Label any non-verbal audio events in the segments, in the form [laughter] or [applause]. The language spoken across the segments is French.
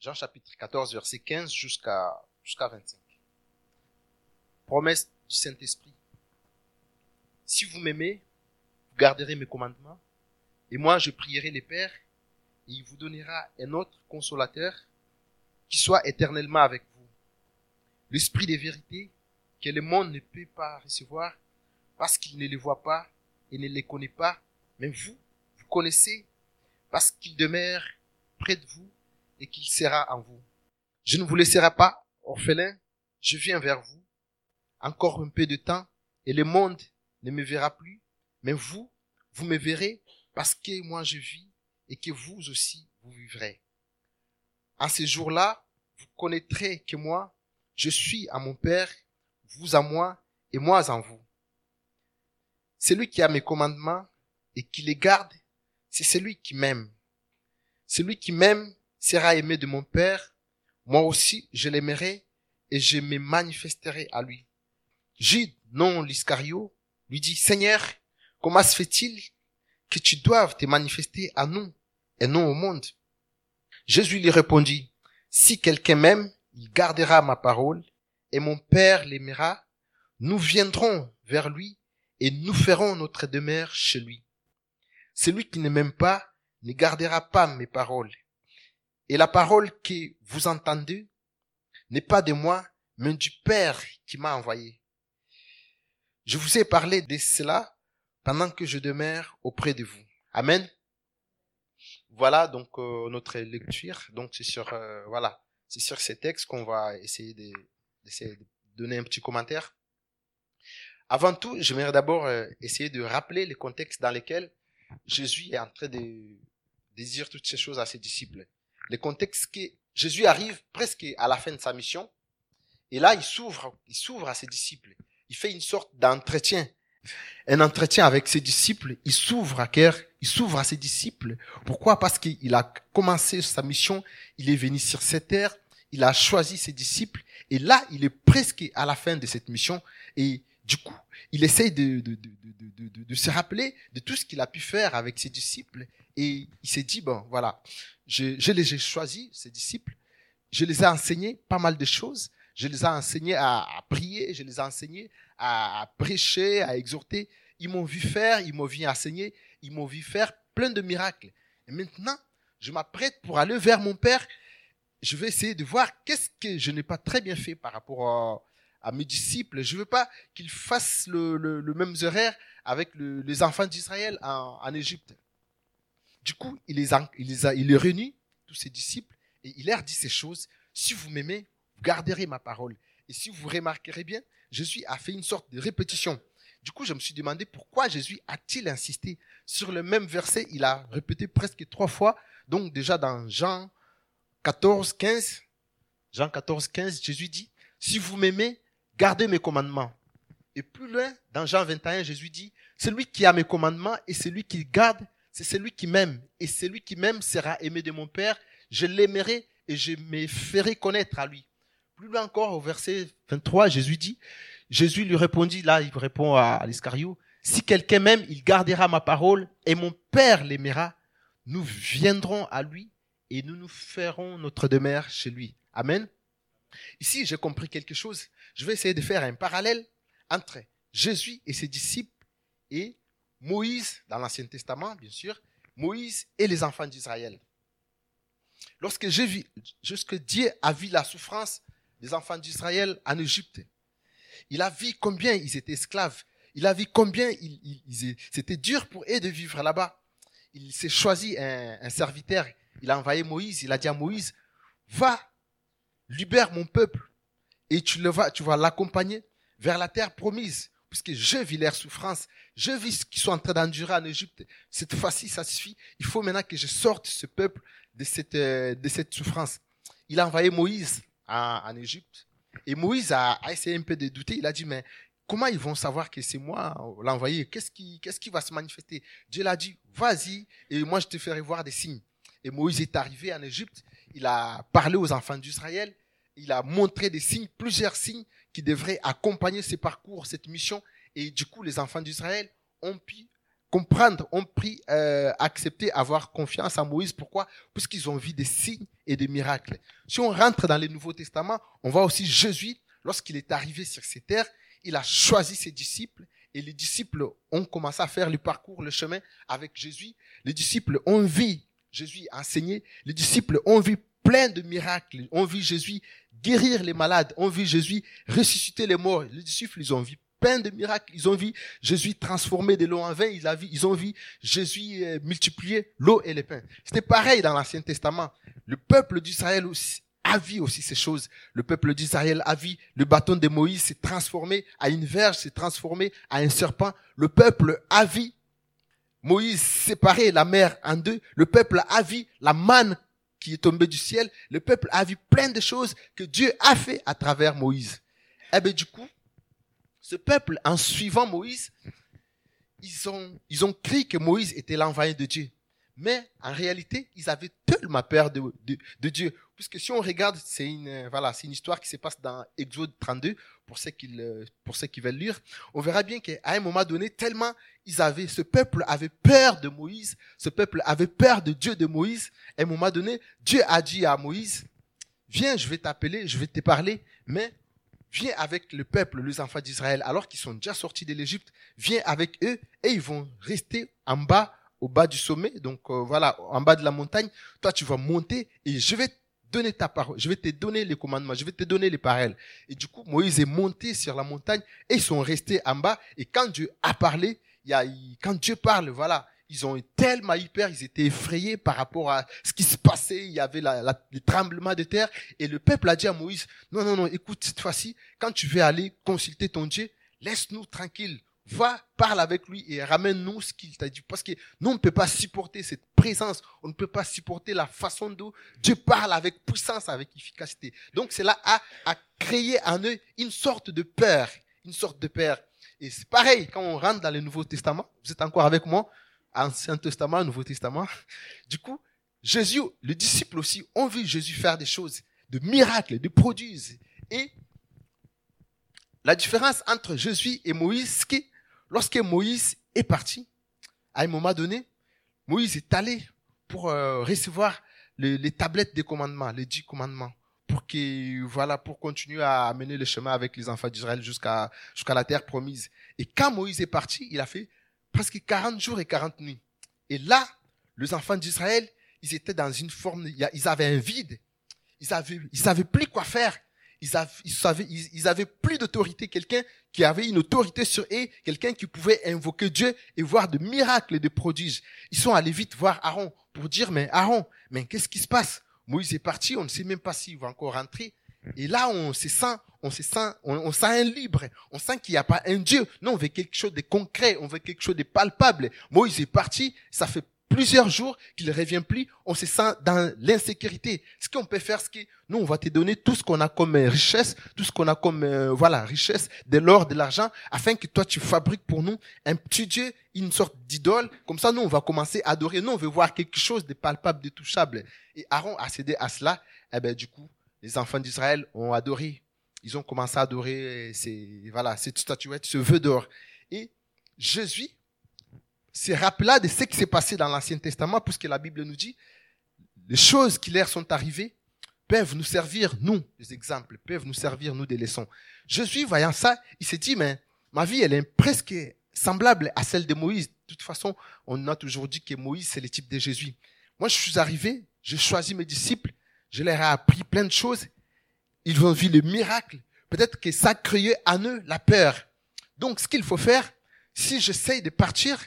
Jean chapitre 14, verset 15 jusqu'à jusqu'à 25. Promesse du Saint-Esprit. Si vous m'aimez, vous garderez mes commandements, et moi je prierai les pères, et il vous donnera un autre consolateur qui soit éternellement avec vous. L'esprit des vérités que le monde ne peut pas recevoir parce qu'il ne les voit pas et ne les connaît pas, mais vous, vous connaissez parce qu'il demeure près de vous et qu'il sera en vous. Je ne vous laisserai pas orphelin, je viens vers vous. Encore un peu de temps et le monde ne me verra plus, mais vous, vous me verrez parce que moi je vis et que vous aussi vous vivrez. En ces jours-là, vous connaîtrez que moi, je suis à mon Père, vous à moi et moi en vous. Celui qui a mes commandements et qui les garde, c'est celui qui m'aime. Celui qui m'aime sera aimé de mon Père, moi aussi je l'aimerai et je me manifesterai à lui. Jude, non l'Iscario, lui dit, Seigneur, comment se fait-il que tu doives te manifester à nous et non au monde? Jésus lui répondit, si quelqu'un m'aime, il gardera ma parole et mon Père l'aimera. Nous viendrons vers lui et nous ferons notre demeure chez lui. Celui qui ne m'aime pas ne gardera pas mes paroles. Et la parole que vous entendez n'est pas de moi, mais du Père qui m'a envoyé. Je vous ai parlé de cela pendant que je demeure auprès de vous. Amen. Voilà donc euh, notre lecture. Donc c'est sur euh, voilà, c'est sur ces textes qu'on va essayer de, donner un petit commentaire. Avant tout, j'aimerais d'abord euh, essayer de rappeler les contextes dans lesquels Jésus est en train de dire toutes ces choses à ses disciples. Les contextes que Jésus arrive presque à la fin de sa mission, et là il s'ouvre, il s'ouvre à ses disciples. Il fait une sorte d'entretien, un entretien avec ses disciples. Il s'ouvre à cœur, il s'ouvre à ses disciples. Pourquoi? Parce qu'il a commencé sa mission, il est venu sur cette terre, il a choisi ses disciples, et là il est presque à la fin de cette mission, et du coup, il essaye de, se rappeler de tout ce qu'il a pu faire avec ses disciples. Et il s'est dit, bon, voilà, je, les ai choisis, ces disciples. Je les ai enseignés pas mal de choses. Je les ai enseignés à, à prier, je les ai enseignés à, à prêcher, à exhorter. Ils m'ont vu faire, ils m'ont vu enseigner, ils m'ont vu faire plein de miracles. Et maintenant, je m'apprête pour aller vers mon Père. Je vais essayer de voir qu'est-ce que je n'ai pas très bien fait par rapport à, mes disciples. Je veux pas qu'ils fassent le, même erreur avec le, les enfants d'Israël en, en Égypte. Du coup, il les, a, il les a, il les réunit, tous ses disciples, et il leur dit ces choses. Si vous m'aimez, vous garderez ma parole. Et si vous remarquerez bien, Jésus a fait une sorte de répétition. Du coup, je me suis demandé pourquoi Jésus a-t-il insisté sur le même verset. Il a répété presque trois fois. Donc déjà dans Jean 14, 15, Jean 14, 15, Jésus dit, si vous m'aimez, gardez mes commandements. Et plus loin, dans Jean 21, Jésus dit, celui qui a mes commandements et celui qui garde, c'est celui qui m'aime. Et celui qui m'aime sera aimé de mon Père. Je l'aimerai et je me ferai connaître à lui. Plus loin encore, au verset 23, Jésus dit, Jésus lui répondit, là, il répond à, l'Iscario, si quelqu'un m'aime, il gardera ma parole et mon Père l'aimera. Nous viendrons à lui et nous nous ferons notre demeure chez lui. Amen. Ici, j'ai compris quelque chose. Je vais essayer de faire un parallèle entre Jésus et ses disciples et Moïse dans l'Ancien Testament, bien sûr, Moïse et les enfants d'Israël. Lorsque, Dieu a vu la souffrance des enfants d'Israël en Égypte, il a vu combien ils étaient esclaves. Il a vu combien il, il, c'était dur pour eux de vivre là-bas. Il s'est choisi un serviteur. Il a envoyé Moïse. Il a dit à Moïse, va, libère mon peuple et tu le vas, tu vas l'accompagner vers la terre promise, puisque je vis leur souffrance, je vis ce qu'ils sont en train d'endurer en Égypte. Cette fois-ci, ça suffit. Il faut maintenant que je sorte ce peuple de cette, de cette souffrance. Il a envoyé Moïse en, Égypte. Et Moïse a, essayé un peu de douter. Il a dit, mais comment ils vont savoir que c'est moi l'envoyé? Qu'est-ce qui, qu'est-ce qui va se manifester? Dieu l'a dit, vas-y, et moi je te ferai voir des signes. Et Moïse est arrivé en Égypte. Il a parlé aux enfants d'Israël. Il a montré des signes, plusieurs signes qui devraient accompagner ce parcours, cette mission. Et du coup, les enfants d'Israël ont pu comprendre, ont pris, euh, accepté, avoir confiance en Moïse. Pourquoi? Puisqu'ils ont vu des signes et des miracles. Si on rentre dans le Nouveau Testament, on voit aussi Jésus, lorsqu'il est arrivé sur ces terres, il a choisi ses disciples et les disciples ont commencé à faire le parcours, le chemin avec Jésus. Les disciples ont vu Jésus enseigner. Les disciples ont vu plein de miracles. Ont vu Jésus guérir les malades. Ont vu Jésus ressusciter les morts. Les disciples, ils ont vu plein de miracles. Ils ont vu Jésus transformer de l'eau en vin. Ils, vu, ils ont vu Jésus euh, multiplier l'eau et les pains. C'était pareil dans l'Ancien Testament. Le peuple d'Israël aussi a vu aussi ces choses. Le peuple d'Israël a vu le bâton de Moïse s'est transformé à une verge, s'est transformé à un serpent. Le peuple a vu Moïse séparer la mer en deux. Le peuple a vu la manne qui est tombée du ciel. Le peuple a vu plein de choses que Dieu a fait à travers Moïse. Eh bien, du coup, ce peuple, en suivant Moïse, ils ont, ils ont cru que Moïse était l'envoyé de Dieu. Mais en réalité, ils avaient tellement peur de, de, de Dieu. Puisque si on regarde, c'est une, voilà, c'est une histoire qui se passe dans Exode 32, pour ceux qui, pour ceux qui veulent lire. On verra bien qu'à un moment donné, tellement ils avaient, ce peuple avait peur de Moïse, ce peuple avait peur de Dieu de Moïse. À un moment donné, Dieu a dit à Moïse, viens, je vais t'appeler, je vais te parler, mais viens avec le peuple, les enfants d'Israël, alors qu'ils sont déjà sortis de l'Égypte, viens avec eux et ils vont rester en bas au bas du sommet, donc euh, voilà, en bas de la montagne, toi tu vas monter et je vais donner ta parole, je vais te donner les commandements, je vais te donner les paroles. Et du coup, Moïse est monté sur la montagne et ils sont restés en bas. Et quand Dieu a parlé, il y a, quand Dieu parle, voilà, ils ont été tellement hyper, ils étaient effrayés par rapport à ce qui se passait. Il y avait le tremblement de terre et le peuple a dit à Moïse, non, non, non, écoute, cette fois-ci, quand tu veux aller consulter ton Dieu, laisse-nous tranquille va, parle avec lui et ramène-nous ce qu'il t'a dit. Parce que nous, on ne peut pas supporter cette présence, on ne peut pas supporter la façon dont Dieu parle avec puissance, avec efficacité. Donc cela a, a créé en eux une sorte de peur, une sorte de peur. Et c'est pareil quand on rentre dans le Nouveau Testament. Vous êtes encore avec moi Ancien Testament, Nouveau Testament. Du coup, Jésus, les disciples aussi ont vu Jésus faire des choses, de miracles, de produits. Et la différence entre Jésus et Moïse, c'est que Lorsque Moïse est parti, à un moment donné, Moïse est allé pour euh, recevoir les, tablettes des commandements, les dix commandements, pour que voilà, pour continuer à mener le chemin avec les enfants d'Israël jusqu'à jusqu'à la terre promise. Et quand Moïse est parti, il a fait presque 40 jours et 40 nuits. Et là, les enfants d'Israël, ils étaient dans une forme, ils avaient un vide. Ils avaient, ils savaient plus quoi faire ils, avaient, ils, ils, avaient plus d'autorité. Quelqu'un qui avait une autorité sur eux, quelqu'un qui pouvait invoquer Dieu et voir de miracles et de prodiges. Ils sont allés vite voir Aaron pour dire, mais Aaron, mais qu'est-ce qui se passe? Moïse est parti, on ne sait même pas s'il va encore rentrer. Et là, on se sent, on se sent, on, on sent libre. On sent qu'il n'y a pas un Dieu. Non, on veut quelque chose de concret. On veut quelque chose de palpable. Moïse est parti. Ça fait plusieurs jours qu'il ne revient plus, on se sent dans l'insécurité. Ce qu'on peut faire, c'est que nous, on va te donner tout ce qu'on a comme euh, richesse, tout ce qu'on a comme, euh, voilà, richesse, de l'or, de l'argent, afin que toi, tu fabriques pour nous un petit Dieu, une sorte d'idole. Comme ça, nous, on va commencer à adorer. Nous, on veut voir quelque chose de palpable, de touchable. Et Aaron a cédé à cela. Eh ben, du coup, les enfants d'Israël ont adoré. Ils ont commencé à adorer ces, voilà, cette statuette, ce vœu d'or. Et Jésus, se rappela de ce qui s'est passé dans l'Ancien Testament, puisque la Bible nous dit, les choses qui leur sont arrivées peuvent nous servir, nous, des exemples, peuvent nous servir, nous, des leçons. Je suis voyant ça, il s'est dit, mais ma vie, elle est presque semblable à celle de Moïse. De toute façon, on a toujours dit que Moïse, c'est le type de Jésus. Moi, je suis arrivé, j'ai choisi mes disciples, je leur ai appris plein de choses. Ils ont vu le miracle. Peut-être que ça créait en eux la peur. Donc, ce qu'il faut faire, si j'essaye de partir,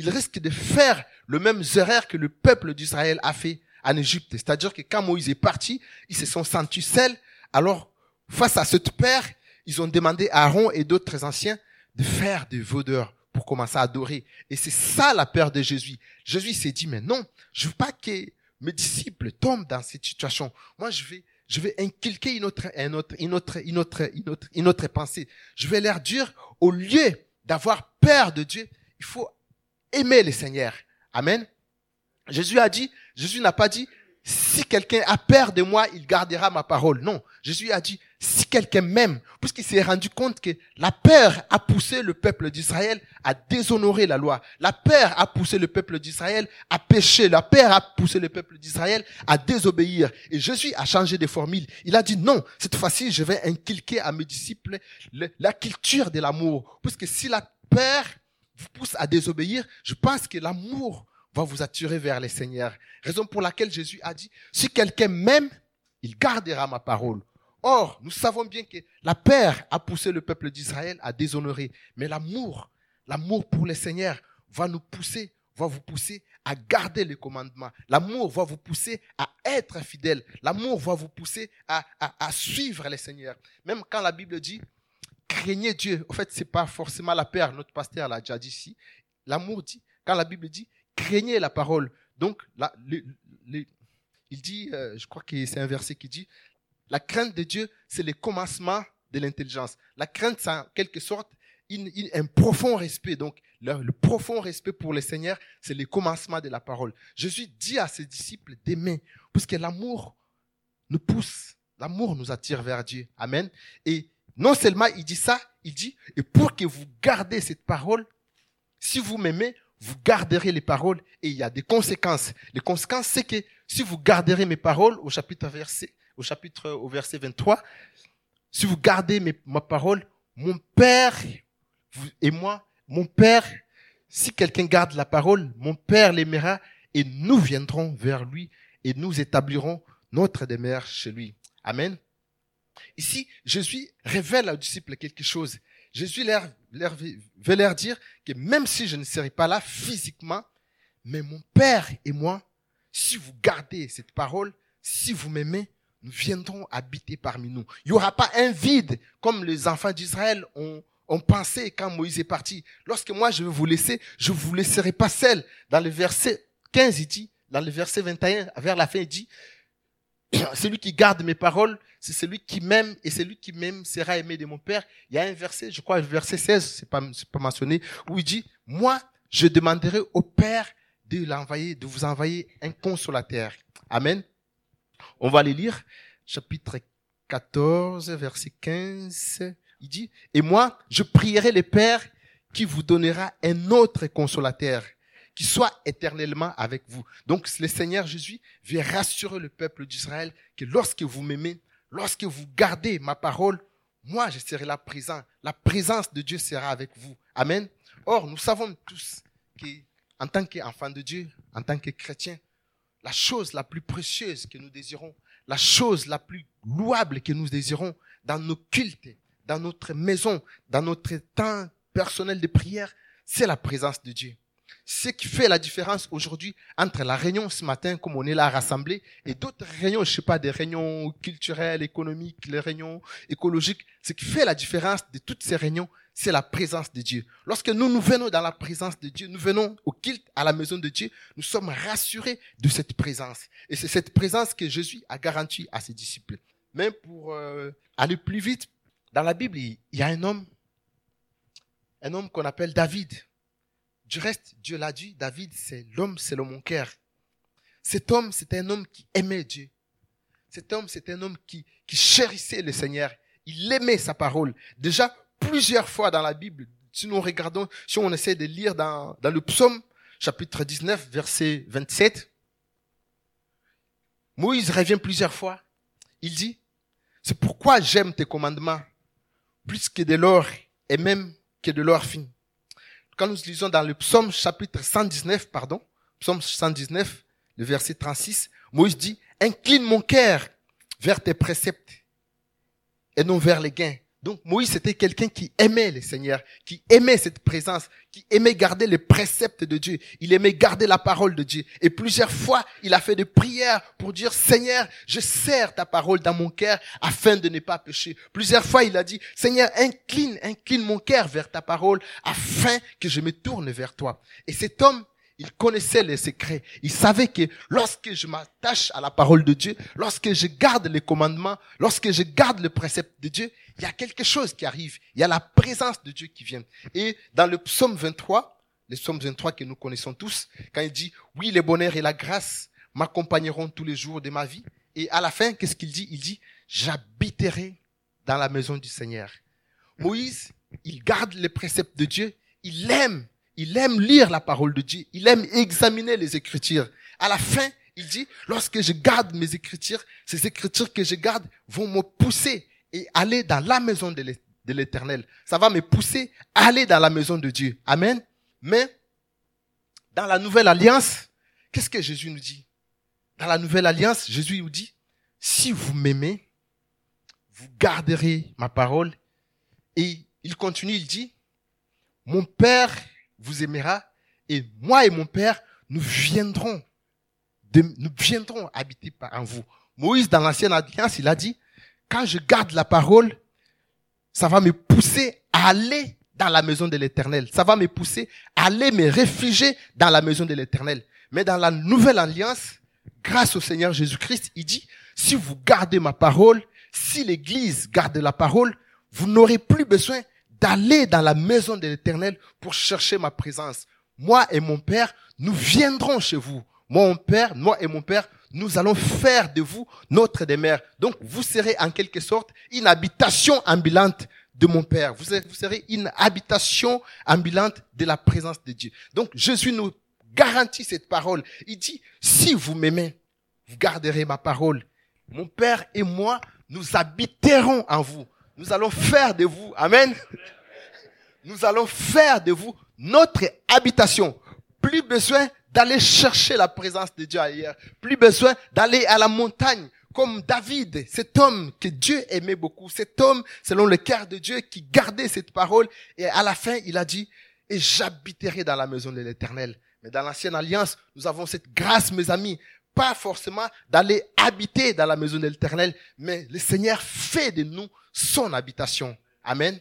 il risque de faire le même erreur que le peuple d'Israël a fait en Égypte. C'est-à-dire que quand Moïse est parti, ils se sont sentis seuls. Alors, face à cette peur, ils ont demandé à Aaron et d'autres anciens de faire des vaudeurs pour commencer à adorer. Et c'est ça la peur de Jésus. Jésus s'est dit, mais non, je veux pas que mes disciples tombent dans cette situation. Moi, je vais, je vais inculquer une autre, une autre, une autre, une autre, une autre, une autre pensée. Je vais leur dire, au lieu d'avoir peur de Dieu, il faut aimer le Seigneur. Amen. Jésus a dit, Jésus n'a pas dit, si quelqu'un a peur de moi, il gardera ma parole. Non. Jésus a dit, si quelqu'un m'aime, puisqu'il s'est rendu compte que la peur a poussé le peuple d'Israël à déshonorer la loi. La peur a poussé le peuple d'Israël à pécher. La peur a poussé le peuple d'Israël à désobéir. Et Jésus a changé de formule. Il a dit non, cette fois-ci, je vais inculquer à mes disciples la culture de l'amour. Puisque si la peur vous pousse à désobéir, je pense que l'amour va vous attirer vers les seigneurs. Raison pour laquelle Jésus a dit, si quelqu'un m'aime, il gardera ma parole. Or, nous savons bien que la peur a poussé le peuple d'Israël à déshonorer. Mais l'amour, l'amour pour le Seigneur va nous pousser, va vous pousser à garder les commandements. L'amour va vous pousser à être fidèle. L'amour va vous pousser à, à, suivre le Seigneur. Même quand la Bible dit, craignez Dieu. En fait, c'est pas forcément la peur. Notre pasteur l'a déjà dit ici. L'amour dit, quand la Bible dit, craignez la parole. Donc, il dit, euh, je crois que c'est un verset qui dit, la crainte de Dieu, c'est le commencement de l'intelligence. La crainte, c'est en quelque sorte un profond respect. Donc, le, profond respect pour le Seigneur, c'est le commencement de la parole. Jésus dit à ses disciples d'aimer, puisque l'amour nous pousse, l'amour nous attire vers Dieu. Amen. Et non seulement il dit ça, il dit, et pour que vous gardez cette parole, si vous m'aimez, vous garderez les paroles et il y a des conséquences. Les conséquences, c'est que si vous garderez mes paroles, au chapitre verset, au chapitre, verset 23, si vous gardez ma parole, mon Père et moi, mon Père, si quelqu'un garde la parole, mon Père l'aimera et nous viendrons vers lui et nous établirons notre demeure chez lui. Amen. Ici, Jésus révèle aux disciples quelque chose. Jésus leur, leur, veut leur dire que même si je ne serai pas là physiquement, mais mon Père et moi, si vous gardez cette parole, si vous m'aimez, nous viendrons habiter parmi nous. Il n'y aura pas un vide comme les enfants d'Israël ont, ont pensé quand Moïse est parti. Lorsque moi je vais vous laisser, je vous laisserai pas seul. Dans le verset 15, il dit, dans le verset 21, vers la fin, il dit, [coughs] celui qui garde mes paroles, c'est celui qui m'aime et celui qui m'aime sera aimé de mon Père. Il y a un verset, je crois, le verset 16, c'est pas, pas mentionné, où il dit, moi, je demanderai au Père de l'envoyer, de vous envoyer un consolateur. Amen. On va les lire. Chapitre 14, verset 15. Il dit, et moi, je prierai le Père qui vous donnera un autre consolateur qui soit éternellement avec vous. Donc le Seigneur Jésus vient rassurer le peuple d'Israël que lorsque vous m'aimez, lorsque vous gardez ma parole, moi je serai là présent. La présence de Dieu sera avec vous. Amen. Or, nous savons tous qu'en tant qu'enfants de Dieu, en tant que chrétiens, la chose la plus précieuse que nous désirons, la chose la plus louable que nous désirons dans nos cultes, dans notre maison, dans notre temps personnel de prière, c'est la présence de Dieu. Ce qui fait la différence aujourd'hui entre la réunion ce matin, comme on est là rassemblés, et d'autres réunions, je sais pas, des réunions culturelles, économiques, les réunions écologiques, ce qui fait la différence de toutes ces réunions, c'est la présence de Dieu. Lorsque nous nous venons dans la présence de Dieu, nous venons au culte, à la maison de Dieu, nous sommes rassurés de cette présence. Et c'est cette présence que Jésus a garantie à ses disciples. Même pour euh, aller plus vite, dans la Bible, il y a un homme, un homme qu'on appelle David. Du reste, Dieu l'a dit, David, c'est l'homme selon mon cœur. Cet homme, c'était un homme qui aimait Dieu. Cet homme, c'était un homme qui, qui chérissait le Seigneur. Il aimait sa parole. Déjà, plusieurs fois dans la Bible, si nous regardons, si on essaie de lire dans, dans le psaume, chapitre 19, verset 27, Moïse revient plusieurs fois. Il dit, c'est pourquoi j'aime tes commandements plus que de l'or et même que de l'or fin. Quand nous lisons dans le psaume chapitre 119, pardon, psaume 119, le verset 36, Moïse dit, incline mon cœur vers tes préceptes et non vers les gains. Donc Moïse c'était quelqu'un qui aimait le Seigneur, qui aimait cette présence, qui aimait garder les préceptes de Dieu. Il aimait garder la parole de Dieu. Et plusieurs fois, il a fait des prières pour dire, Seigneur, je sers ta parole dans mon cœur afin de ne pas pécher. Plusieurs fois, il a dit, Seigneur, incline, incline mon cœur vers ta parole afin que je me tourne vers toi. Et cet homme, il connaissait les secrets. Il savait que lorsque je m'attache à la parole de Dieu, lorsque je garde les commandements, lorsque je garde le précepte de Dieu, il y a quelque chose qui arrive. Il y a la présence de Dieu qui vient. Et dans le psaume 23, le psaume 23 que nous connaissons tous, quand il dit, oui, le bonheur et la grâce m'accompagneront tous les jours de ma vie. Et à la fin, qu'est-ce qu'il dit? Il dit, j'habiterai dans la maison du Seigneur. Moïse, il garde les préceptes de Dieu, il aime, il aime lire la parole de Dieu, il aime examiner les Écritures. À la fin, il dit, lorsque je garde mes Écritures, ces Écritures que je garde vont me pousser et aller dans la maison de l'Éternel. Ça va me pousser à aller dans la maison de Dieu. Amen. Mais, dans la nouvelle alliance, qu'est-ce que Jésus nous dit? Dans la nouvelle alliance, Jésus nous dit, si vous m'aimez, vous garderez ma parole. Et il continue, il dit, mon Père vous aimera et moi et mon Père, nous viendrons, nous viendrons habiter en vous. Moïse, dans l'ancienne alliance, il a dit, quand je garde la parole, ça va me pousser à aller dans la maison de l'éternel. Ça va me pousser à aller me réfugier dans la maison de l'éternel. Mais dans la nouvelle alliance, grâce au Seigneur Jésus-Christ, il dit, si vous gardez ma parole, si l'église garde la parole, vous n'aurez plus besoin d'aller dans la maison de l'éternel pour chercher ma présence. Moi et mon Père, nous viendrons chez vous. Moi, mon Père, moi et mon Père, nous allons faire de vous notre demeure. Donc, vous serez en quelque sorte une habitation ambulante de mon Père. Vous serez, une habitation ambulante de la présence de Dieu. Donc, Jésus nous garantit cette parole. Il dit, si vous m'aimez, vous garderez ma parole. Mon Père et moi, nous habiterons en vous. Nous allons faire de vous, Amen. Nous allons faire de vous notre habitation. Plus besoin d'aller chercher la présence de Dieu ailleurs. Plus besoin d'aller à la montagne comme David, cet homme que Dieu aimait beaucoup, cet homme selon le cœur de Dieu qui gardait cette parole et à la fin il a dit et j'habiterai dans la maison de l'Éternel. Mais dans l'ancienne alliance, nous avons cette grâce, mes amis, pas forcément d'aller habiter dans la maison de l'Éternel, mais le Seigneur fait de nous son habitation. Amen.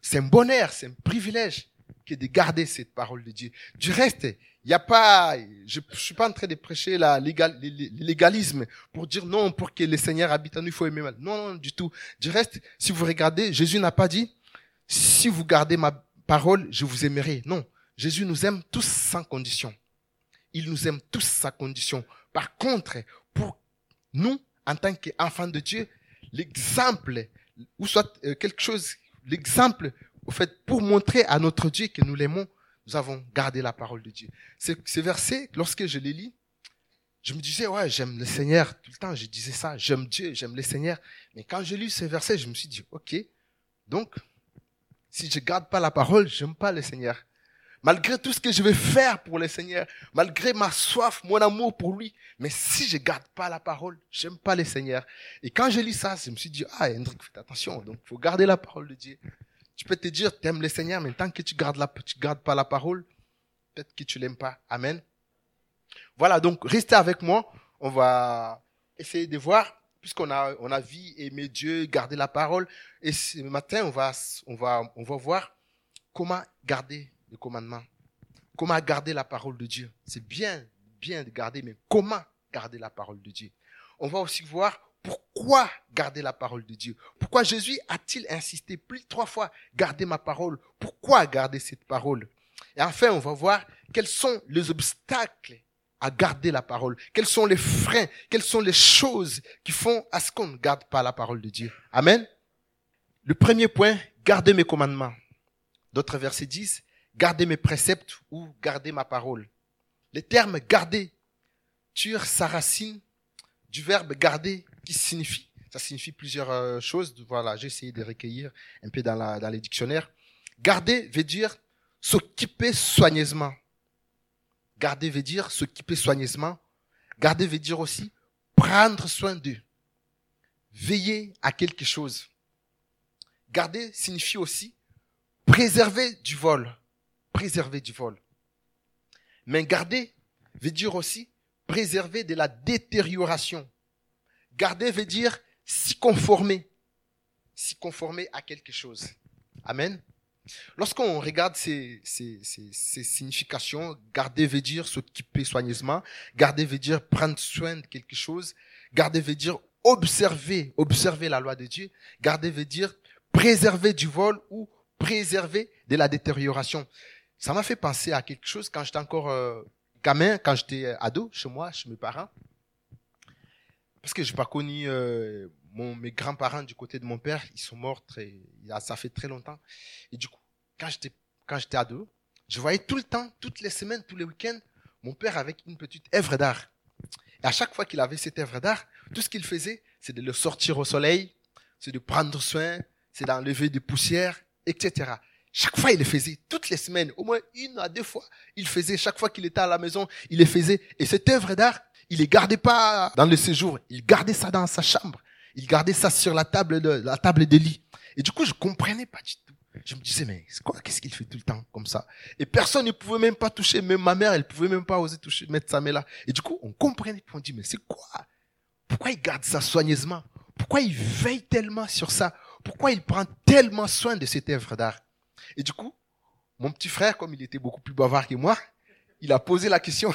C'est un bonheur, c'est un privilège que de garder cette parole de Dieu. Du reste, il n'y a pas, je, ne suis pas en train de prêcher la légal, légalisme pour dire non, pour que le Seigneur habite en nous, il faut aimer mal. Non, non, du tout. Du reste, si vous regardez, Jésus n'a pas dit, si vous gardez ma parole, je vous aimerai. Non. Jésus nous aime tous sans condition. Il nous aime tous sans condition. Par contre, pour nous, en tant qu'enfants de Dieu, l'exemple, ou soit euh, quelque chose, l'exemple, au fait, pour montrer à notre Dieu que nous l'aimons, nous avons gardé la parole de Dieu. Ces versets, lorsque je les lis, je me disais, ouais, j'aime le Seigneur. Tout le temps, je disais ça, j'aime Dieu, j'aime le Seigneur. Mais quand j'ai lu ces versets, je me suis dit, ok, donc, si je garde pas la parole, j'aime pas le Seigneur. Malgré tout ce que je vais faire pour le Seigneur, malgré ma soif, mon amour pour lui, mais si je garde pas la parole, j'aime pas le Seigneur. Et quand j'ai lu ça, je me suis dit, ah, Hendrik, fais attention. Donc, faut garder la parole de Dieu. Tu peux te dire, tu aimes le Seigneur, mais tant que tu gardes la, tu gardes pas la parole, peut-être que tu l'aimes pas. Amen. Voilà, donc restez avec moi. On va essayer de voir, puisqu'on a, on a vu aimer Dieu, garder la parole. Et ce matin, on va, on va, on va voir comment garder le commandement. Comment garder la parole de Dieu? C'est bien, bien de garder, mais comment garder la parole de Dieu? On va aussi voir pourquoi garder la parole de Dieu Pourquoi Jésus a-t-il insisté plus de trois fois, garder ma parole Pourquoi garder cette parole? Et enfin, on va voir quels sont les obstacles à garder la parole Quels sont les freins Quelles sont les choses qui font à ce qu'on ne garde pas la parole de Dieu Amen? Le premier point, garder mes commandements. D'autres versets disent, garder mes préceptes ou garder ma parole. Le terme garder tire sa racine du verbe garder qui signifie, ça signifie plusieurs euh, choses. Voilà, j'ai essayé de recueillir un peu dans, la, dans les dictionnaires. Garder veut dire s'occuper soigneusement. Garder veut dire s'occuper soigneusement. Garder veut dire aussi prendre soin d'eux. Veiller à quelque chose. Garder signifie aussi préserver du vol. Préserver du vol. Mais garder veut dire aussi préserver de la détérioration. Garder veut dire s'y conformer. S'y conformer à quelque chose. Amen. Lorsqu'on regarde ces, significations, garder veut dire s'occuper soigneusement, garder veut dire prendre soin de quelque chose, garder veut dire observer, observer la loi de Dieu, garder veut dire préserver du vol ou préserver de la détérioration. Ça m'a fait penser à quelque chose quand j'étais encore euh, gamin, quand j'étais ado, chez moi, chez mes parents parce que j'ai pas connu euh, mes grands-parents du côté de mon père, ils sont morts très, ça fait très longtemps. Et du coup, quand j'étais, quand j'étais ado, je voyais tout le temps, toutes les semaines, tous les week-ends, mon père avec une petite œuvre d'art. Et à chaque fois qu'il avait cette œuvre d'art, tout ce qu'il faisait, c'est de le sortir au soleil, c'est de prendre soin, c'est d'enlever des poussières, etc. Chaque fois, il le faisait, toutes les semaines, au moins une à deux fois, il faisait, chaque fois qu'il était à la maison, il le faisait. Et cette œuvre d'art, il les gardait pas dans le séjour, il gardait ça dans sa chambre, il gardait ça sur la table de, la table de lit. Et du coup, je comprenais pas du tout. Je me disais, mais c'est quoi, qu'est-ce qu'il fait tout le temps comme ça? Et personne ne pouvait même pas toucher, même ma mère, elle pouvait même pas oser toucher, mettre sa main là. Et du coup, on comprenait, on dit, mais c'est quoi? Pourquoi il garde ça soigneusement? Pourquoi il veille tellement sur ça? Pourquoi il prend tellement soin de cette œuvre d'art? Et du coup, mon petit frère, comme il était beaucoup plus bavard que moi, il a posé la question.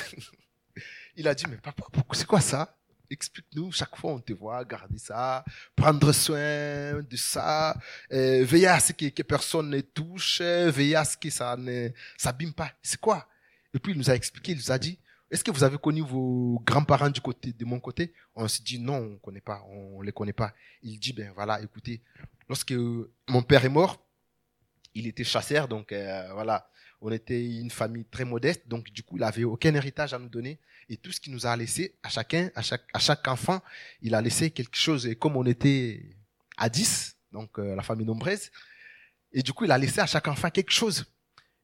[laughs] il a dit, mais papa, c'est quoi ça? Explique-nous, chaque fois on te voit garder ça, prendre soin de ça, euh, veiller à ce que, personne ne touche, veiller à ce que ça ne s'abîme pas. C'est quoi? Et puis il nous a expliqué, il nous a dit, est-ce que vous avez connu vos grands-parents du côté de mon côté? On s'est dit non, on ne connaît pas, on les connaît pas. Il dit ben voilà, écoutez, lorsque mon père est mort, il était chasseur, donc euh, voilà, on était une famille très modeste, donc du coup, il avait aucun héritage à nous donner. Et tout ce qu'il nous a laissé, à chacun, à chaque, enfant, il a laissé quelque chose. Et comme on était à 10, donc euh, la famille nombreuse, et du coup, il a laissé à chaque enfant quelque chose.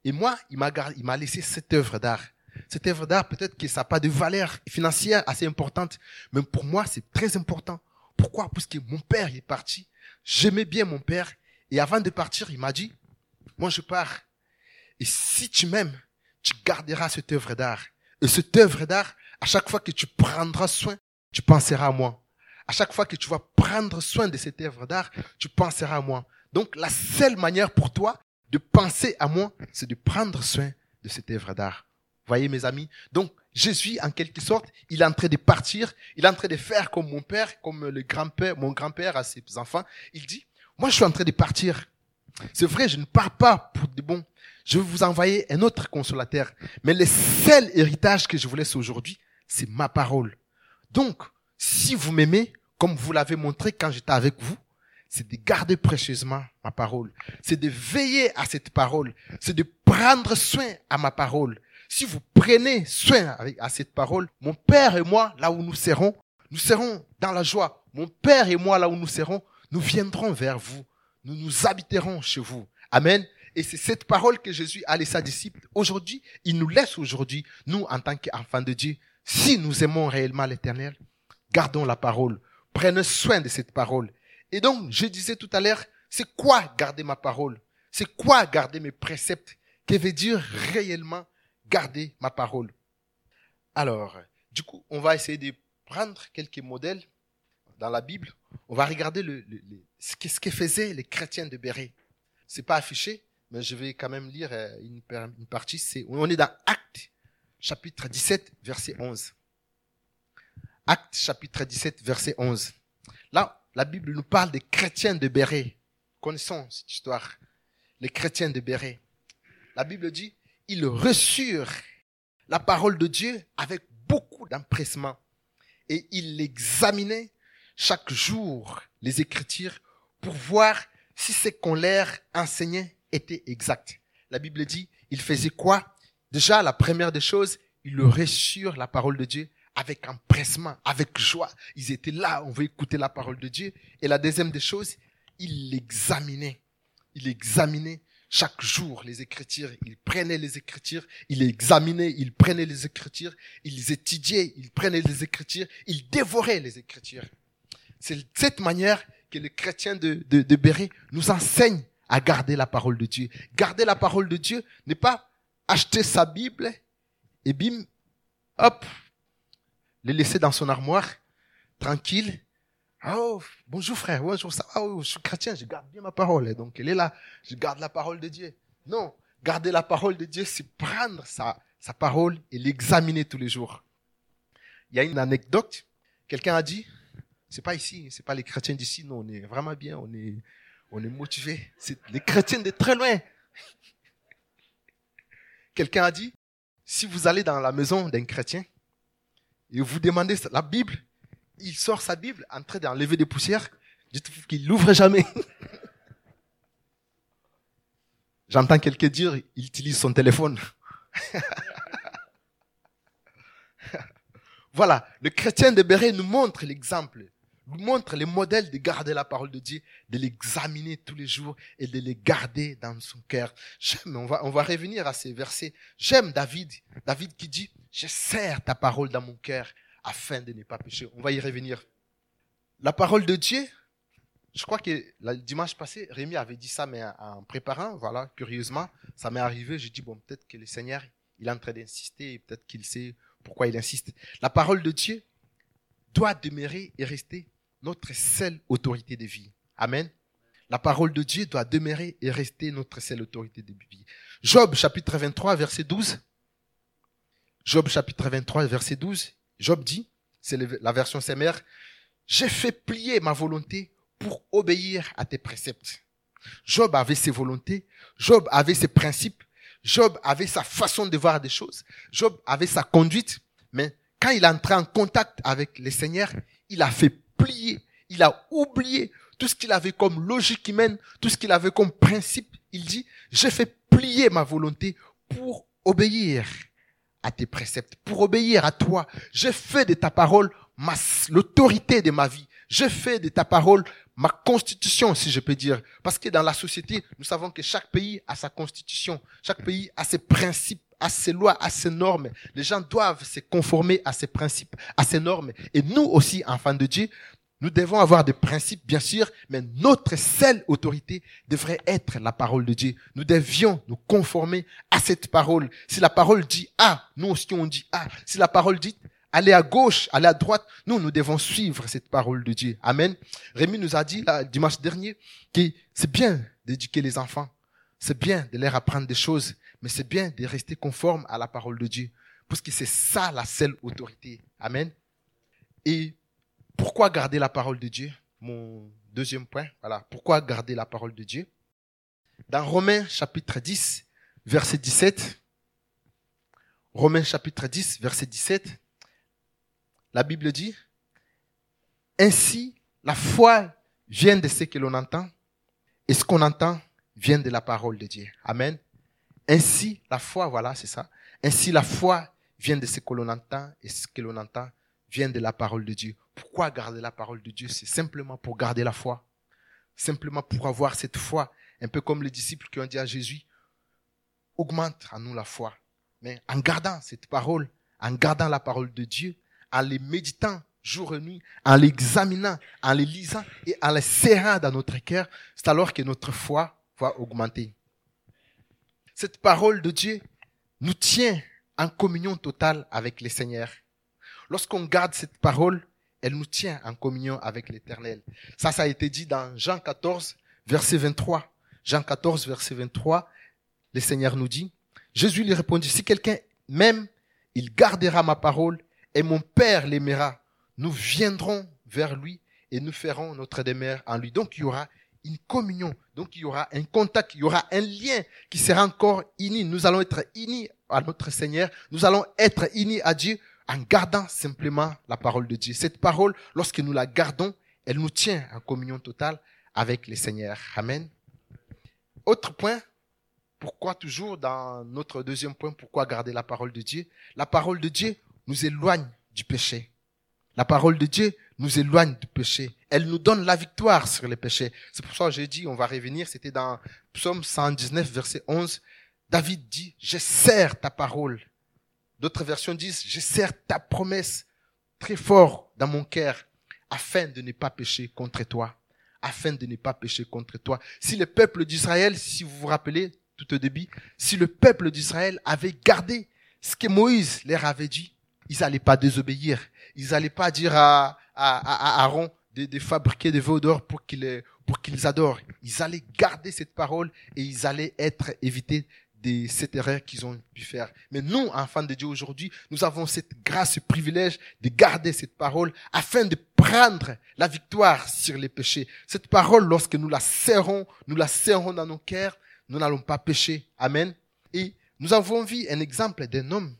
Et moi, il m'a, il m'a laissé cette œuvre d'art. Cette œuvre d'art, peut-être que ça n'a pas de valeur financière assez importante, mais pour moi, c'est très important. Pourquoi? Parce que mon père est parti. J'aimais bien mon père. Et avant de partir, il m'a dit, moi je pars. Et si tu m'aimes, tu garderas cette œuvre d'art. Et cette œuvre d'art, à chaque fois que tu prendras soin, tu penseras à moi. À chaque fois que tu vas prendre soin de cette œuvre d'art, tu penseras à moi. Donc la seule manière pour toi de penser à moi, c'est de prendre soin de cette œuvre d'art. Voyez mes amis? Donc Jésus, en quelque sorte, il est en train de partir, il est en train de faire comme mon père, comme le grand-père, mon grand-père à ses enfants. Il dit, moi je suis en train de partir. C'est vrai, je ne pars pas pour de bon. Je vais vous envoyer un autre consolateur. Mais le seul héritage que je vous laisse aujourd'hui, c'est ma parole. Donc, si vous m'aimez, comme vous l'avez montré quand j'étais avec vous, c'est de garder précieusement ma parole. C'est de veiller à cette parole. C'est de prendre soin à ma parole. Si vous prenez soin à cette parole, mon Père et moi, là où nous serons, nous serons dans la joie. Mon Père et moi, là où nous serons, nous viendrons vers vous nous nous habiterons chez vous. Amen. Et c'est cette parole que Jésus a laissé à disciples. Aujourd'hui, il nous laisse aujourd'hui, nous, en tant qu'enfants de Dieu, si nous aimons réellement l'éternel, gardons la parole. Prenez soin de cette parole. Et donc, je disais tout à l'heure, c'est quoi garder ma parole? C'est quoi garder mes préceptes? Que veut dire réellement garder ma parole? Alors, du coup, on va essayer de prendre quelques modèles dans la Bible. On va regarder le, ce que faisaient les chrétiens de Béret. C'est pas affiché, mais je vais quand même lire euh, une, partie. C'est, on est dans Actes, chapitre 17, verset 11. Actes, chapitre 17, verset 11. Là, la Bible nous parle des chrétiens de Béret. Connaissons cette histoire. Les chrétiens de Béret. La Bible dit, ils reçurent la parole de Dieu avec beaucoup d'empressement et ils l'examinaient chaque jour les Écritures pour voir si ce qu'on leur enseignait était exact. La Bible dit, il faisait quoi? Déjà, la première des choses, ils reçurent la parole de Dieu avec empressement, avec joie. Ils étaient là, on veut écouter la parole de Dieu. Et la deuxième des choses, ils l'examinaient. Ils examinaient chaque jour les Écritures. Ils prenaient les Écritures, ils examinaient, ils prenaient les Écritures, ils étudiaient, ils prenaient les Écritures, ils dévoraient les Écritures. C'est cette manière que les chrétiens de, de, de nous enseignent à garder la parole de Dieu. Garder la parole de Dieu n'est pas acheter sa Bible et bim, hop, le laisser dans son armoire, tranquille. Oh, bonjour frère, bonjour, ça va, oh, je suis chrétien, je garde bien ma parole. Donc, elle est là, je garde la parole de Dieu. Non, garder la parole de Dieu, c'est prendre sa, sa parole et l'examiner tous les jours. Il y a une anecdote, quelqu'un a dit, c'est pas ici, c'est pas les chrétiens d'ici, non, on est vraiment bien, on est, on est motivés. C'est les chrétiens de très loin. [laughs] Quelqu'un a dit, si vous allez dans la maison d'un chrétien et vous demandez la Bible, il sort sa Bible en train d'enlever des poussières Dites-vous qu'il l'ouvre jamais. [laughs] J'entends quelqu'un dire, il utilise son téléphone. [laughs] voilà, le chrétien de Béret nous montre l'exemple, montre les modèles de garder la parole de Dieu, de l'examiner tous les jours et de les garder dans son cœur. J'aime, on va, on va revenir à ces versets. J'aime David, David qui dit, je serre ta parole dans mon cœur afin de ne pas pécher. On va y revenir. La parole de Dieu, je crois que le dimanche passé, Rémi avait dit ça, mais en préparant, voilà, curieusement, ça m'est arrivé. J'ai dit, bon, peut-être que le Seigneur, il est en train d'insister, peut-être qu'il sait pourquoi il insiste. La parole de Dieu doit demeurer et rester notre seule autorité de vie. Amen. La parole de Dieu doit demeurer et rester notre seule autorité de vie. Job chapitre 23 verset 12. Job chapitre 23 verset 12. Job dit, c'est la version mères, j'ai fait plier ma volonté pour obéir à tes préceptes. Job avait ses volontés, Job avait ses principes, Job avait sa façon de voir des choses, Job avait sa conduite, mais quand il entré en contact avec le Seigneur, il a fait il a oublié tout ce qu'il avait comme logique humaine, tout ce qu'il avait comme principe. Il dit, j'ai fait plier ma volonté pour obéir à tes préceptes, pour obéir à toi. J'ai fait de ta parole l'autorité de ma vie. J'ai fait de ta parole ma constitution, si je peux dire. Parce que dans la société, nous savons que chaque pays a sa constitution. Chaque pays a ses principes, a ses lois, a ses normes. Les gens doivent se conformer à ces principes, à ces normes. Et nous aussi, enfants de Dieu, nous devons avoir des principes, bien sûr, mais notre seule autorité devrait être la parole de Dieu. Nous devions nous conformer à cette parole. Si la parole dit A, nous aussi on dit A. Si la parole dit aller à gauche, aller à droite. Nous, nous devons suivre cette parole de Dieu. Amen. Rémi nous a dit, dimanche dernier, que c'est bien d'éduquer les enfants. C'est bien de leur apprendre des choses, mais c'est bien de rester conforme à la parole de Dieu. Parce que c'est ça la seule autorité. Amen. Et pourquoi garder la parole de Dieu? Mon deuxième point. Voilà. Pourquoi garder la parole de Dieu? Dans Romains chapitre 10, verset 17, Romains chapitre 10, verset 17, la Bible dit, ainsi la foi vient de ce que l'on entend et ce qu'on entend vient de la parole de Dieu. Amen. Ainsi la foi, voilà, c'est ça. Ainsi la foi vient de ce que l'on entend et ce que l'on entend vient de la parole de Dieu. Pourquoi garder la parole de Dieu? C'est simplement pour garder la foi. Simplement pour avoir cette foi. Un peu comme les disciples qui ont dit à Jésus, augmente en nous la foi. Mais en gardant cette parole, en gardant la parole de Dieu, en les méditant jour et nuit, en l'examinant, en les lisant et en les serrant dans notre cœur, c'est alors que notre foi va augmenter. Cette parole de Dieu nous tient en communion totale avec le Seigneur. Lorsqu'on garde cette parole, elle nous tient en communion avec l'Éternel. Ça, ça a été dit dans Jean 14, verset 23. Jean 14, verset 23, le Seigneur nous dit, Jésus lui répondit, si quelqu'un m'aime, il gardera ma parole et mon Père l'aimera. Nous viendrons vers lui et nous ferons notre demeure en lui. Donc il y aura une communion, donc il y aura un contact, il y aura un lien qui sera encore uni. Nous allons être unis à notre Seigneur, nous allons être unis à Dieu en gardant simplement la parole de Dieu. Cette parole, lorsque nous la gardons, elle nous tient en communion totale avec le Seigneur. Amen. Autre point, pourquoi toujours dans notre deuxième point, pourquoi garder la parole de Dieu? La parole de Dieu nous éloigne du péché. La parole de Dieu nous éloigne du péché. Elle nous donne la victoire sur les péchés. C'est pour ça que j'ai dit, on va revenir, c'était dans Psaume 119, verset 11. David dit, je sers ta parole. D'autres versions disent, je sers ta promesse très fort dans mon cœur afin de ne pas pécher contre toi. Afin de ne pas pécher contre toi. Si le peuple d'Israël, si vous vous rappelez tout au début, si le peuple d'Israël avait gardé ce que Moïse leur avait dit, ils n'allaient pas désobéir. Ils n'allaient pas dire à, à, Aaron de, fabriquer des veaux d'or pour qu'ils pour qu'ils adorent. Ils allaient garder cette parole et ils allaient être évités de cette erreur qu'ils ont pu faire. Mais nous, enfants de Dieu aujourd'hui, nous avons cette grâce, ce privilège de garder cette parole afin de prendre la victoire sur les péchés. Cette parole, lorsque nous la serrons, nous la serrons dans nos cœurs, nous n'allons pas pécher. Amen. Et nous avons vu un exemple d'un homme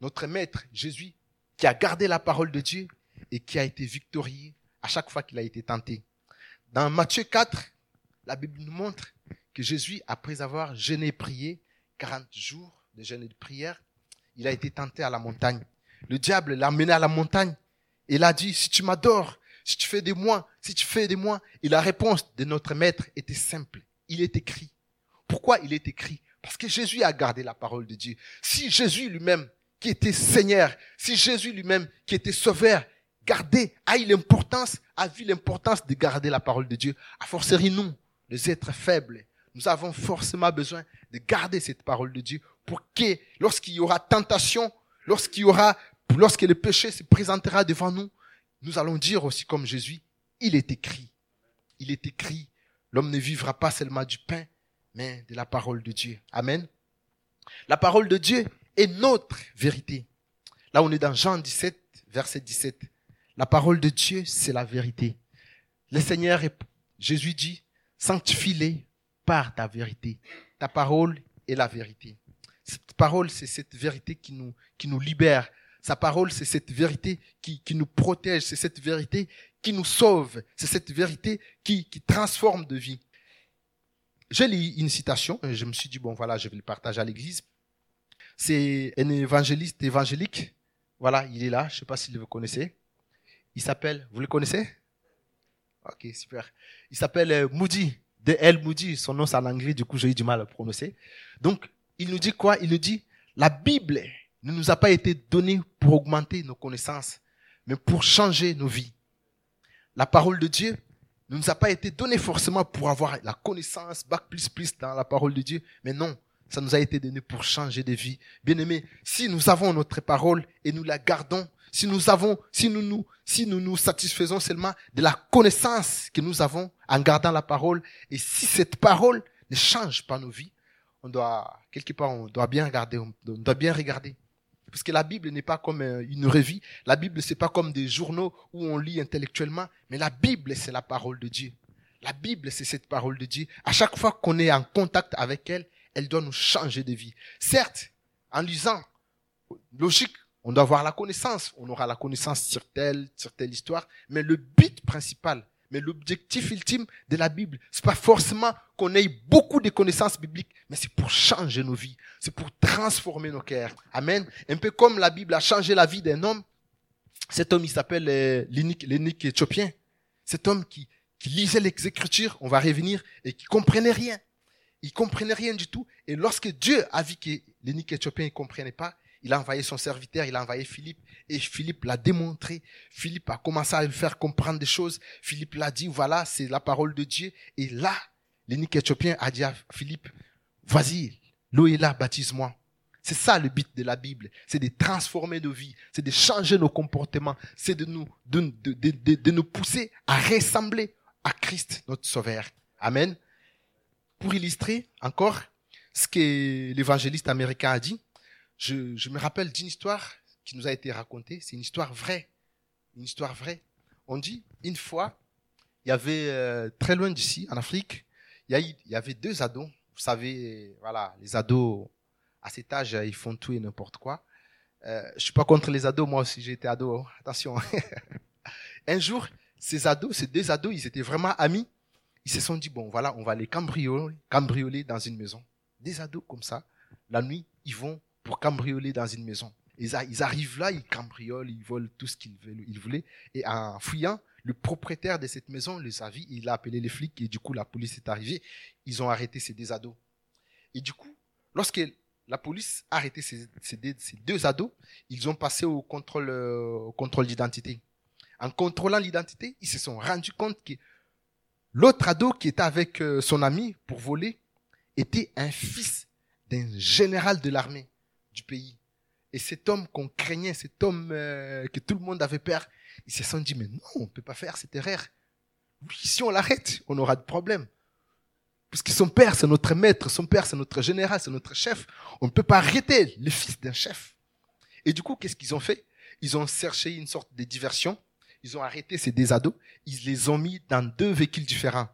notre maître Jésus, qui a gardé la parole de Dieu et qui a été victorieux à chaque fois qu'il a été tenté. dans Matthieu 4, la Bible nous montre que Jésus, après avoir jeûné et prié 40 jours de jeûne et de prière, il a été tenté à la montagne. Le diable l'a mené à la montagne et il a dit, si tu m'adores, si tu fais des moi, si tu fais des moi. Et la réponse de notre maître était simple. Il est écrit. Pourquoi il est écrit? Parce que Jésus a gardé la parole de Dieu. Si Jésus lui-même, qui était Seigneur, si Jésus lui-même, qui était Sauveur, gardait, a eu l'importance, a vu l'importance de garder la parole de Dieu, a fortiori nous, les êtres faibles, nous avons forcément besoin de garder cette parole de Dieu pour que lorsqu'il y aura tentation, lorsqu'il y aura, lorsque le péché se présentera devant nous, nous allons dire aussi comme Jésus, il est écrit. Il est écrit, l'homme ne vivra pas seulement du pain, mais de la parole de Dieu. Amen. La parole de Dieu est notre vérité. Là, on est dans Jean 17, verset 17. La parole de Dieu, c'est la vérité. Le Seigneur, Jésus dit, sanctifie-les par ta vérité. Ta parole est la vérité. Cette parole, c'est cette vérité qui nous, qui nous libère. Sa parole, c'est cette vérité qui, qui nous protège. C'est cette vérité qui nous sauve. C'est cette vérité qui, qui transforme de vie. J'ai lu une citation je me suis dit, bon, voilà, je vais le partager à l'église. C'est un évangéliste évangélique. Voilà, il est là. Je ne sais pas si vous le connaissez. Il s'appelle, vous le connaissez? Ok, super. Il s'appelle euh, Moody, de L. Moody. Son nom, c'est en anglais, du coup, j'ai eu du mal à le prononcer. Donc, il nous dit quoi? Il nous dit, la Bible ne nous a pas été donnée pour augmenter nos connaissances, mais pour changer nos vies. La parole de Dieu ne nous a pas été donnée forcément pour avoir la connaissance, bac plus plus dans la parole de Dieu, mais non, ça nous a été donné pour changer de vie. Bien aimé, si nous avons notre parole et nous la gardons, si nous avons, si nous nous, si nous nous satisfaisons seulement de la connaissance que nous avons en gardant la parole, et si cette parole ne change pas nos vies, on doit, quelque part, on doit bien regarder, on doit bien regarder. Parce que la Bible n'est pas comme euh, une revue. La Bible, c'est pas comme des journaux où on lit intellectuellement. Mais la Bible, c'est la parole de Dieu. La Bible, c'est cette parole de Dieu. À chaque fois qu'on est en contact avec elle, elle doit nous changer de vie. Certes, en lisant, logique, on doit avoir la connaissance. On aura la connaissance sur telle, sur telle histoire. Mais le but principal, mais l'objectif ultime de la Bible, c'est pas forcément qu'on ait beaucoup de connaissances bibliques, mais c'est pour changer nos vies. C'est pour transformer nos cœurs. Amen. Un peu comme la Bible a changé la vie d'un homme. Cet homme, il s'appelle euh, l'énique éthiopien. Cet homme qui, lisait les Écritures, on va revenir, et qui comprenait rien. Il comprenait rien du tout. Et lorsque Dieu a vu que l'énique éthiopien ne comprenait pas, il a envoyé son serviteur, il a envoyé Philippe, et Philippe l'a démontré. Philippe a commencé à lui faire comprendre des choses. Philippe l'a dit, voilà, c'est la parole de Dieu. Et là, l'énique éthiopien a dit à Philippe, vas-y, l'eau est là, baptise-moi. C'est ça le but de la Bible. C'est de transformer nos vies. C'est de changer nos comportements. C'est de nous, de, de, de, de, nous pousser à ressembler à Christ, notre Sauveur. Amen. Pour illustrer encore ce que l'évangéliste américain a dit, je, me rappelle d'une histoire qui nous a été racontée. C'est une histoire vraie. Une histoire vraie. On dit, une fois, il y avait euh, très loin d'ici, en Afrique, il y, avait deux ados. Vous savez, voilà, les ados, à cet âge, ils font tout et n'importe quoi. Euh, je suis pas contre les ados, moi aussi été ado, hein. attention. [laughs] Un jour, ces ados, ces deux ados, ils étaient vraiment amis. Ils se sont dit, bon, voilà, on va les cambrioler, cambrioler dans une maison. Des ados comme ça, la nuit, ils vont pour cambrioler dans une maison. Ils, arrivent là, ils cambriolent, ils volent tout ce qu'ils voulaient. Et en fouillant, le propriétaire de cette maison les a vus, il a appelé les flics et du coup la police est arrivée. Ils ont arrêté ces deux ados. Et du coup, lorsque la police a arrêté ces, deux, ados, ils ont passé au contrôle, euh, au contrôle d'identité. En contrôlant l'identité, ils se sont rendus compte que l'autre ado qui était avec euh, son ami pour voler était un fils d'un général de l'armée du pays. Et cet homme qu'on craignait, cet homme euh, que tout le monde avait peur, ils se sont dit, mais non, on ne peut pas faire cette erreur. Si on l'arrête, on aura de problèmes. Parce que son père, c'est notre maître, son père, c'est notre général, c'est notre chef. On ne peut pas arrêter le fils d'un chef. Et du coup, qu'est-ce qu'ils ont fait? Ils ont cherché une sorte de diversion. Ils ont arrêté ces deux ados. Ils les ont mis dans deux véhicules différents.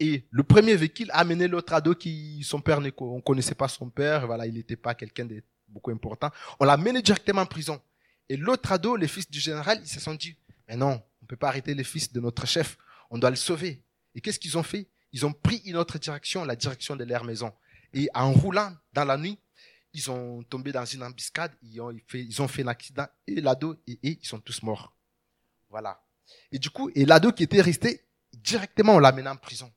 Et le premier véhicule a l'autre ado qui, son père, on connaissait pas son père, voilà, il n'était pas quelqu'un de beaucoup important. On l'a mené directement en prison. Et l'autre ado, les fils du général, ils se sont dit, mais non, on peut pas arrêter les fils de notre chef. on doit le sauver. Et qu'est-ce qu'ils ont fait? Ils ont pris une autre direction, la direction de leur maison. Et en roulant dans la nuit, ils ont tombé dans une embuscade, ils ont fait, ils ont fait un accident, et l'ado, et, ils sont tous morts. Voilà. Et du coup, et l'ado qui était resté, directement, on l'a mené en prison.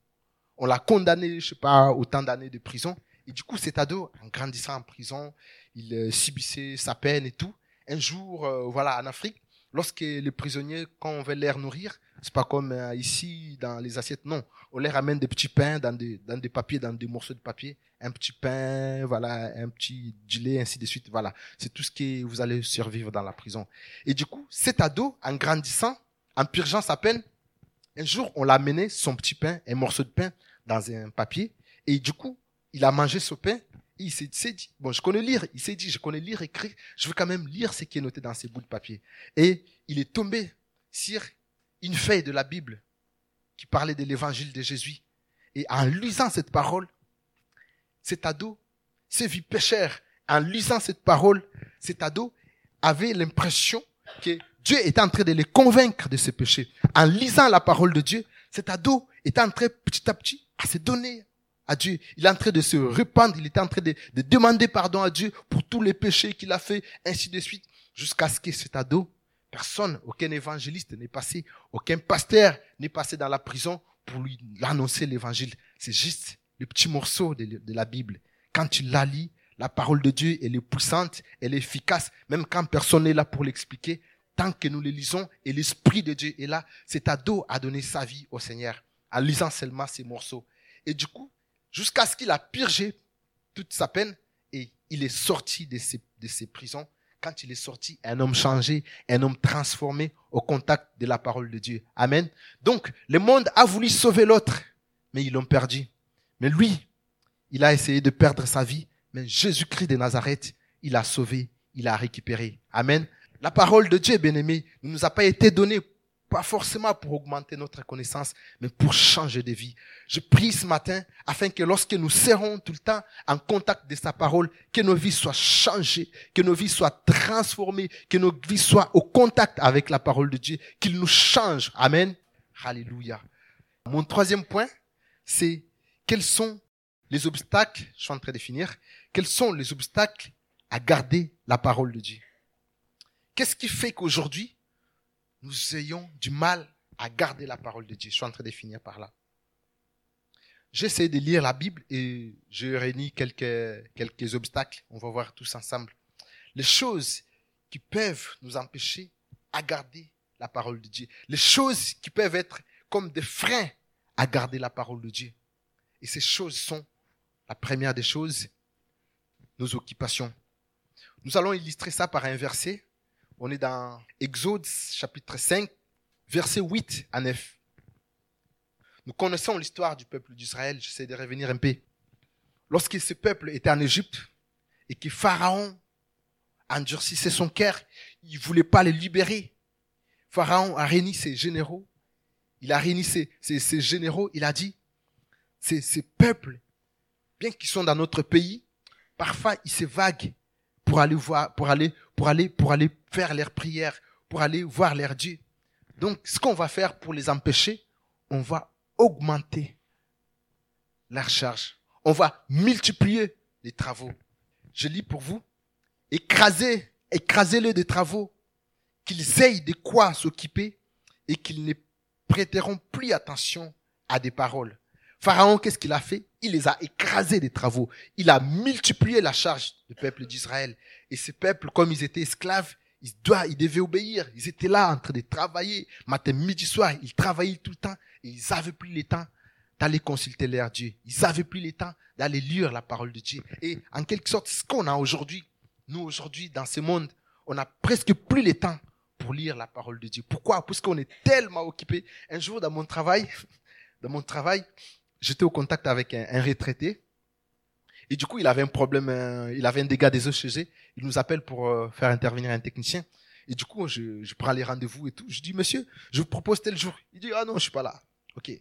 On l'a condamné, je sais pas, autant d'années de prison. Et du coup, cet ado, en grandissant en prison, il euh, subissait sa peine et tout. Un jour, euh, voilà, en Afrique, lorsque les prisonniers, quand on veut les nourrir, c'est pas comme euh, ici dans les assiettes, non. On les ramène des petits pains dans des, dans des papiers, dans des morceaux de papier. Un petit pain, voilà, un petit gilet, ainsi de suite. Voilà. C'est tout ce que vous allez survivre dans la prison. Et du coup, cet ado, en grandissant, en purgeant sa peine, un jour, on l'a amené son petit pain, un morceau de pain, dans un papier. Et du coup, il a mangé ce pain. Et il s'est dit, bon, je connais lire. Il s'est dit, je connais lire, écrire. Je veux quand même lire ce qui est noté dans ces bouts de papier. Et il est tombé sur une feuille de la Bible qui parlait de l'évangile de Jésus. Et en lisant cette parole, cet ado s'est vu pécheur. En lisant cette parole, cet ado avait l'impression que Dieu était en train de les convaincre de ses péchés. En lisant la parole de Dieu, cet ado était en train petit à petit à se donner à Dieu. Il est en train de se répandre, il était en train de, de demander pardon à Dieu pour tous les péchés qu'il a fait, ainsi de suite, jusqu'à ce que cet ado, personne, aucun évangéliste n'est passé, aucun pasteur n'est passé dans la prison pour lui annoncer l'évangile. C'est juste le petit morceau de, de la Bible. Quand tu la lis, la parole de Dieu, elle est puissante, elle est efficace, même quand personne n'est là pour l'expliquer, tant que nous le lisons et l'Esprit de Dieu est là, cet ado a donné sa vie au Seigneur en lisant seulement ces morceaux. Et du coup, jusqu'à ce qu'il a purgé toute sa peine et il est sorti de ses, de ses prisons. Quand il est sorti, un homme changé, un homme transformé au contact de la parole de Dieu. Amen. Donc, le monde a voulu sauver l'autre, mais ils l'ont perdu. Mais lui, il a essayé de perdre sa vie, mais Jésus-Christ de Nazareth, il a sauvé, il a récupéré. Amen. La parole de Dieu, bien-aimé, ne nous a pas été donnée pas forcément pour augmenter notre connaissance, mais pour changer de vie. Je prie ce matin afin que lorsque nous serons tout le temps en contact de sa parole, que nos vies soient changées, que nos vies soient transformées, que nos vies soient au contact avec la parole de Dieu, qu'il nous change. Amen. Alléluia. Mon troisième point, c'est quels sont les obstacles, je suis en train de finir, quels sont les obstacles à garder la parole de Dieu? Qu'est-ce qui fait qu'aujourd'hui, nous ayons du mal à garder la parole de Dieu. Je suis en train de finir par là. J'essaie de lire la Bible et je réunis quelques, quelques obstacles. On va voir tous ensemble. Les choses qui peuvent nous empêcher à garder la parole de Dieu. Les choses qui peuvent être comme des freins à garder la parole de Dieu. Et ces choses sont, la première des choses, nos occupations. Nous allons illustrer ça par un verset on est dans Exode chapitre 5, versets 8 à 9. Nous connaissons l'histoire du peuple d'Israël. J'essaie de revenir un peu. Lorsque ce peuple était en Égypte et que Pharaon endurcissait son cœur, il voulait pas les libérer. Pharaon a réuni ses généraux. Il a réuni ses, généraux. Il a dit, ces, peuples, bien qu'ils sont dans notre pays, parfois ils se vaguent pour aller voir, pour aller, pour aller, pour aller faire leurs prières, pour aller voir leur Dieu. Donc, ce qu'on va faire pour les empêcher, on va augmenter leur charge. On va multiplier les travaux. Je lis pour vous. Écraser, écrasez-les des travaux, qu'ils aient de quoi s'occuper et qu'ils ne prêteront plus attention à des paroles. Pharaon, qu'est-ce qu'il a fait? Il les a écrasés des travaux. Il a multiplié la charge du peuple d'Israël. Et ce peuple, comme ils étaient esclaves, ils, doivent, ils devaient obéir. Ils étaient là en train de travailler. Matin, midi, soir, ils travaillaient tout le temps. Et ils n'avaient plus le temps d'aller consulter leur Dieu. Ils n'avaient plus le temps d'aller lire la parole de Dieu. Et en quelque sorte, ce qu'on a aujourd'hui, nous aujourd'hui, dans ce monde, on n'a presque plus le temps pour lire la parole de Dieu. Pourquoi? Parce qu'on est tellement occupé. Un jour, dans mon travail, [laughs] dans mon travail, j'étais au contact avec un, retraité. Et du coup, il avait un problème, euh, il avait un dégât des eaux chez. Il nous appelle pour euh, faire intervenir un technicien. Et du coup, je, je prends les rendez-vous et tout. Je dis, monsieur, je vous propose tel jour. Il dit, ah non, je suis pas là. Ok.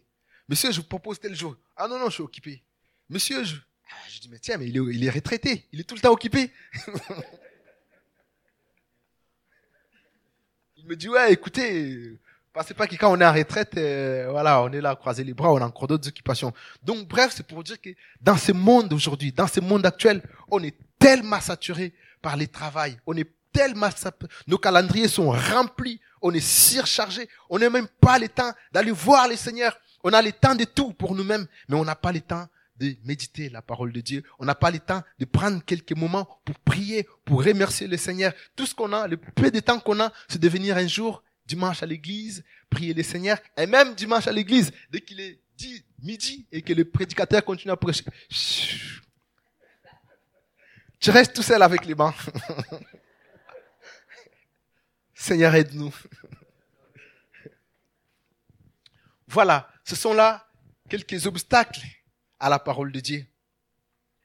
Monsieur, je vous propose tel jour. Ah non, non, je suis occupé. Monsieur, je... Ah, je dis, mais tiens, mais il est, il est retraité. Il est tout le temps occupé. [laughs] il me dit, ouais, écoutez, Pensez pas que quand on est en retraite, euh, voilà, on est là, croiser les bras, on a encore d'autres occupations. Donc, bref, c'est pour dire que dans ce monde aujourd'hui, dans ce monde actuel, on est tellement saturé par les travails, on est tellement, nos calendriers sont remplis, on est surchargé, on n'a même pas le temps d'aller voir le Seigneur. On a le temps de tout pour nous-mêmes, mais on n'a pas le temps de méditer la parole de Dieu. On n'a pas le temps de prendre quelques moments pour prier, pour remercier le Seigneur. Tout ce qu'on a, le peu de temps qu'on a, c'est de venir un jour, dimanche à l'église, prier le Seigneur. Et même dimanche à l'église, dès qu'il est dit midi et que le prédicateur continue à prêcher, tu restes tout seul avec les bancs. [laughs] Seigneur, aide-nous. Voilà, ce sont là quelques obstacles à la parole de Dieu.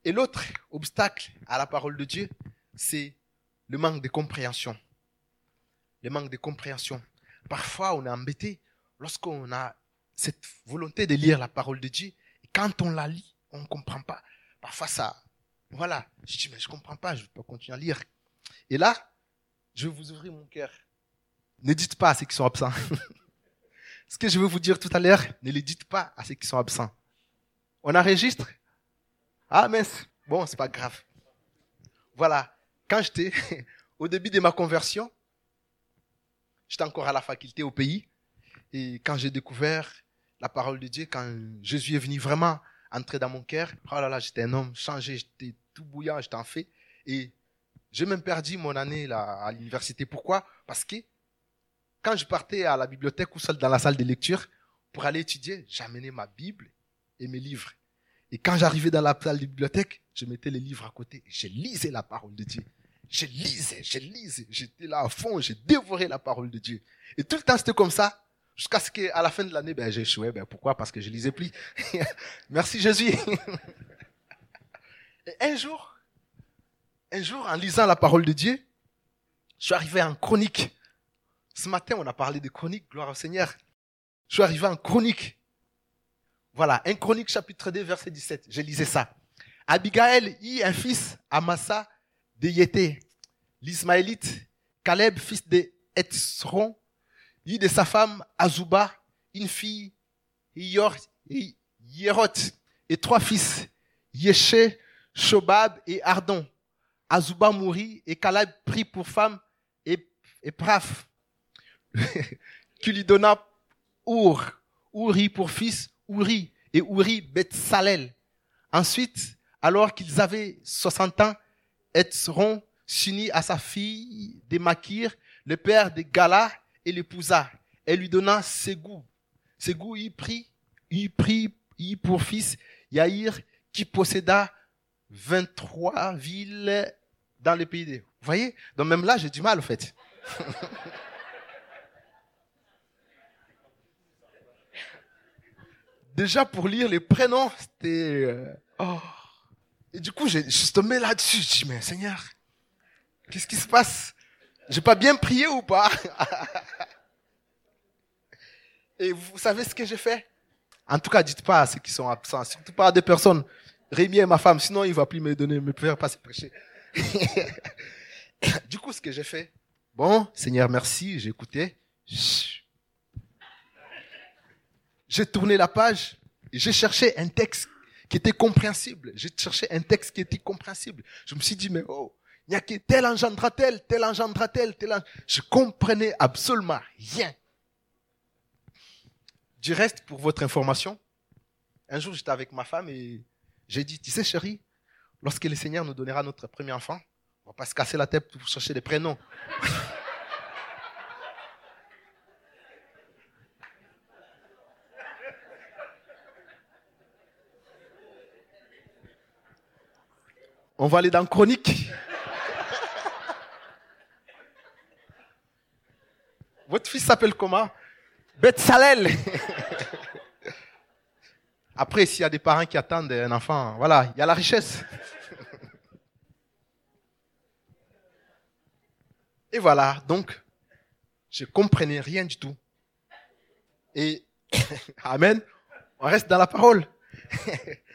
Et l'autre obstacle à la parole de Dieu, c'est le manque de compréhension. Le manque de compréhension. Parfois, on est embêté lorsqu'on a cette volonté de lire la parole de Dieu. Et quand on la lit, on ne comprend pas. Parfois, ça, voilà. Je dis, mais je ne comprends pas, je ne peux pas continuer à lire. Et là, je vais vous ouvrir mon cœur. Ne dites pas à ceux qui sont absents. [laughs] Ce que je vais vous dire tout à l'heure, ne le dites pas à ceux qui sont absents. On enregistre? Ah, mais bon, c'est pas grave. Voilà. Quand j'étais [laughs] au début de ma conversion, j'étais encore à la faculté au pays. Et quand j'ai découvert la parole de Dieu, quand Jésus est venu vraiment entrer dans mon cœur, oh là là, j'étais un homme changé, j'étais tout bouillant, j'étais en fait. Et j'ai même perdu mon année là, à l'université. Pourquoi? Parce que quand je partais à la bibliothèque ou dans la salle de lecture pour aller étudier, j'amenais ma Bible et mes livres. Et quand j'arrivais dans la salle de bibliothèque, je mettais les livres à côté et je lisais la parole de Dieu. Je lisais, je lisais, j'étais là à fond, j'ai dévoré la parole de Dieu. Et tout le temps c'était comme ça, jusqu'à ce qu'à la fin de l'année, ben, échoué. Ben, pourquoi? Parce que je lisais plus. [laughs] Merci Jésus. [laughs] et un jour, un jour, en lisant la parole de Dieu, je suis arrivé en chronique ce matin, on a parlé de chronique, gloire au Seigneur. Je suis arrivé en chronique. Voilà, un chronique chapitre 2, verset 17. Je lisais ça. Abigail eut un fils, Amasa de Yété. L'Ismaélite, Caleb, fils de Etzron, eut de sa femme Azuba, une fille, Yerot, et trois fils, Yeshe, Shobab et Ardon. Azuba mourit et Caleb prit pour femme et, et Praf. qui lui donna Our, Uri pour fils, Uri, et Uri Betsalel. Ensuite, alors qu'ils avaient 60 ans, Etzron s'unit à sa fille de Makir, le père de Gala, et l'épousa. Elle lui donna Ségou. Ségou y prit, y prit, y pour fils Yaïr, qui posséda 23 villes dans le pays. Vous voyez? Donc même là, j'ai du mal, en fait. [laughs] déjà pour lire les prénoms, c'était... Euh, oh. Et du coup, je, je tombé là-dessus. Je dis, mais Seigneur, qu'est-ce qui se passe? J'ai pas bien prié ou pas? [laughs] Et vous savez ce que j'ai fait? En tout cas, dites pas à ceux qui sont absents, surtout pas à des personnes. Rémi est ma femme, sinon il va plus me donner, me faire passer prêcher. [laughs] du coup, ce que j'ai fait, bon, Seigneur, merci, j'ai écouté. J'ai tourné la page j'ai cherché un texte qui était compréhensible. J'ai cherché un texte qui était compréhensible. Je me suis dit, mais oh, il n'y a que tel engendra tel, tel engendra tel, tel engendra... Je comprenais absolument rien. Du reste, pour votre information, un jour j'étais avec ma femme et j'ai dit, tu sais chérie, lorsque le Seigneur nous donnera notre premier enfant, on va pas se casser la tête pour chercher des prénoms. On va aller dans Chronique. Votre fils s'appelle comment? Salel. Après, s'il y a des parents qui attendent un enfant, voilà, il y a la richesse. Et voilà, donc, je comprenais rien du tout. Et, [laughs] Amen, on reste dans la parole. [laughs]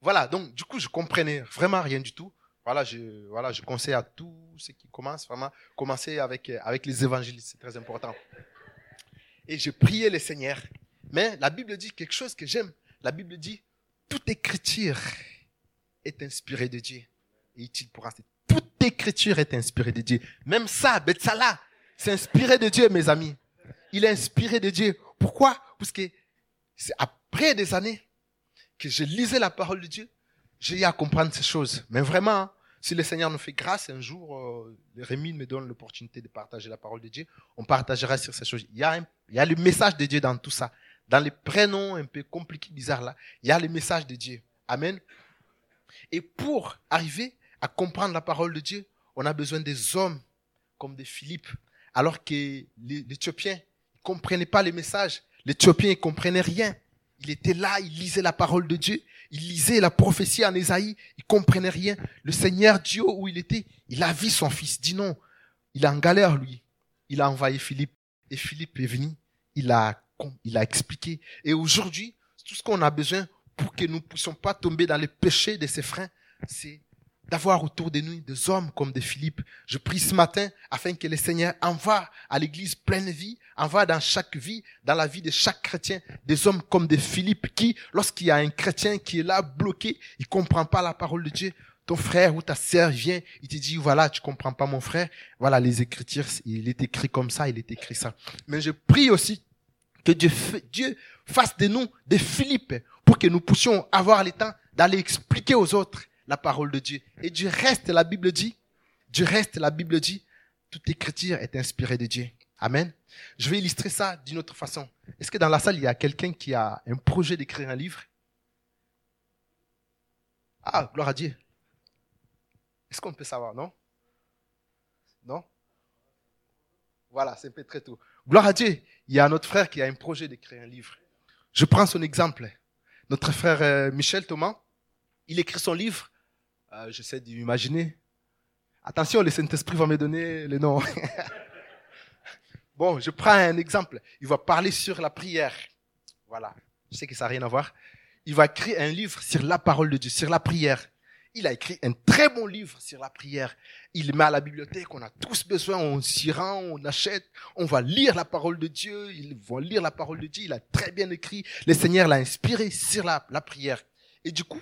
Voilà, donc du coup, je comprenais vraiment rien du tout. Voilà, je, voilà, je conseille à tous ceux qui commencent, vraiment, commencer avec, avec les évangiles, c'est très important. et je priais le Seigneur. Mais la Bible dit quelque chose que j'aime. La Bible dit, toute écriture est inspirée de Dieu. Et utile pour Toute écriture est inspirée de Dieu. Même ça, Betsala, c'est inspiré de Dieu, mes amis. Il est inspiré de Dieu. Pourquoi? Parce que c'est après des années que je lisais la parole de Dieu, j'ai eu à comprendre ces choses. Mais vraiment, si le Seigneur nous fait grâce, un jour, euh, Rémi me donne l'opportunité de partager la parole de Dieu, on partagera sur ces choses. Il y, a il y a le message de Dieu dans tout ça. Dans les prénoms un peu compliqués, bizarres là, il y a le message de Dieu. Amen. Et pour arriver à comprendre la parole de Dieu, on a besoin des hommes comme des Philippe. Alors que l'Éthiopien ne comprenait pas les messages. L'Éthiopien ne comprenait rien. Il était là, il lisait la parole de Dieu, il lisait la prophétie en Ésaïe, il comprenait rien. Le Seigneur Dieu où il était, il a vu son fils. Dit non, il est en galère lui. Il a envoyé Philippe et Philippe est venu. Il a, il a expliqué. Et aujourd'hui, tout ce qu'on a besoin pour que nous ne puissions pas tomber dans les péchés de ses frères, c'est d'avoir autour de nous des hommes comme des Philippe. Je prie ce matin afin que le Seigneur envoie à l'église pleine vie, envoie dans chaque vie, dans la vie de chaque chrétien, des hommes comme des Philippe qui, lorsqu'il y a un chrétien qui est là bloqué, il comprend pas la parole de Dieu, ton frère ou ta sœur vient, il te dit, voilà, tu comprends pas mon frère, voilà les écritures, il est écrit comme ça, il est écrit ça. Mais je prie aussi que Dieu, Dieu fasse de nous des Philippe pour que nous puissions avoir le temps d'aller expliquer aux autres la parole de Dieu. Et du reste, la Bible dit, du reste, la Bible dit, toute écriture est inspirée de Dieu. Amen. Je vais illustrer ça d'une autre façon. Est-ce que dans la salle, il y a quelqu'un qui a un projet d'écrire un livre? Ah, gloire à Dieu. Est-ce qu'on peut savoir, non? Non? Voilà, c'est un peu très tôt. Gloire à Dieu. Il y a un autre frère qui a un projet d'écrire un livre. Je prends son exemple. Notre frère euh, Michel Thomas, il écrit son livre euh, j'essaie d'imaginer. Attention, le Saint-Esprit va me donner les noms. [laughs] bon, je prends un exemple. Il va parler sur la prière. Voilà. Je sais que ça n'a rien à voir. Il va écrire un livre sur la parole de Dieu, sur la prière. Il a écrit un très bon livre sur la prière. Il met à la bibliothèque. On a tous besoin. On s'y rend, on achète. On va lire la parole de Dieu. Ils vont lire la parole de Dieu. Il a très bien écrit. Le Seigneur l'a inspiré sur la prière. Et du coup,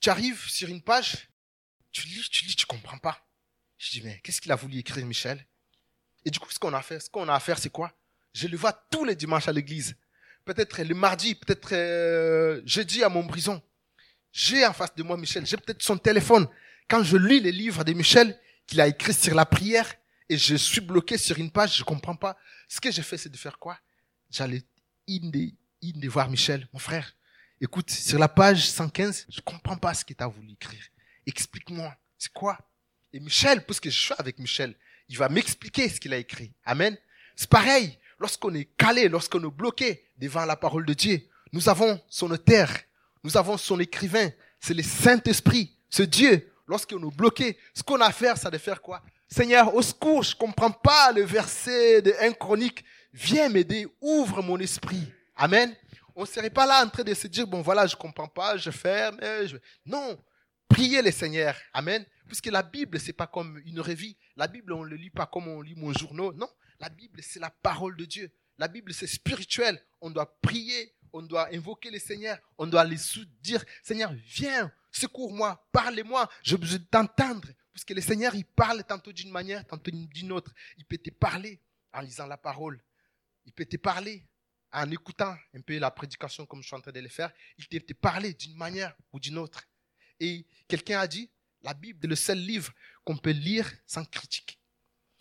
tu arrives sur une page, tu lis, tu lis, tu comprends pas. Je dis, mais qu'est-ce qu'il a voulu écrire, Michel? Et du coup, ce qu'on a fait, ce qu'on a à faire, c'est quoi? Je le vois tous les dimanches à l'église. Peut-être le mardi, peut-être euh, jeudi à mon brison. J'ai en face de moi Michel, j'ai peut-être son téléphone. Quand je lis les livres de Michel qu'il a écrit sur la prière et je suis bloqué sur une page, je comprends pas. Ce que j'ai fait, c'est de faire quoi? J'allais in de voir Michel, mon frère. Écoute, sur la page 115, je comprends pas ce qu'il t'a voulu écrire. Explique-moi, c'est quoi? Et Michel, parce que je suis avec Michel, il va m'expliquer ce qu'il a écrit. Amen. C'est pareil, lorsqu'on est calé, lorsqu'on est bloqué devant la parole de Dieu, nous avons son auteur, nous avons son écrivain, c'est le Saint-Esprit, ce Dieu. Lorsqu'on est bloqué, ce qu'on a à faire, c'est de faire quoi? Seigneur, au secours, je comprends pas le verset de 1 Chronique. Viens m'aider, ouvre mon esprit. Amen on ne serait pas là en train de se dire, bon voilà, je comprends pas, je ferme. Je... Non, priez le Seigneur. Amen. Puisque la Bible, c'est pas comme une revue. La Bible, on ne le lit pas comme on lit mon journal. Non, la Bible, c'est la parole de Dieu. La Bible, c'est spirituel. On doit prier, on doit invoquer le Seigneur, on doit les dire, Seigneur, viens, secours-moi, parlez-moi, je veux t'entendre. Puisque le Seigneur, il parle tantôt d'une manière, tantôt d'une autre. Il peut te parler en lisant la parole. Il peut te parler en écoutant un peu la prédication comme je suis en train de le faire, il te parlé d'une manière ou d'une autre. Et quelqu'un a dit, la Bible est le seul livre qu'on peut lire sans critique.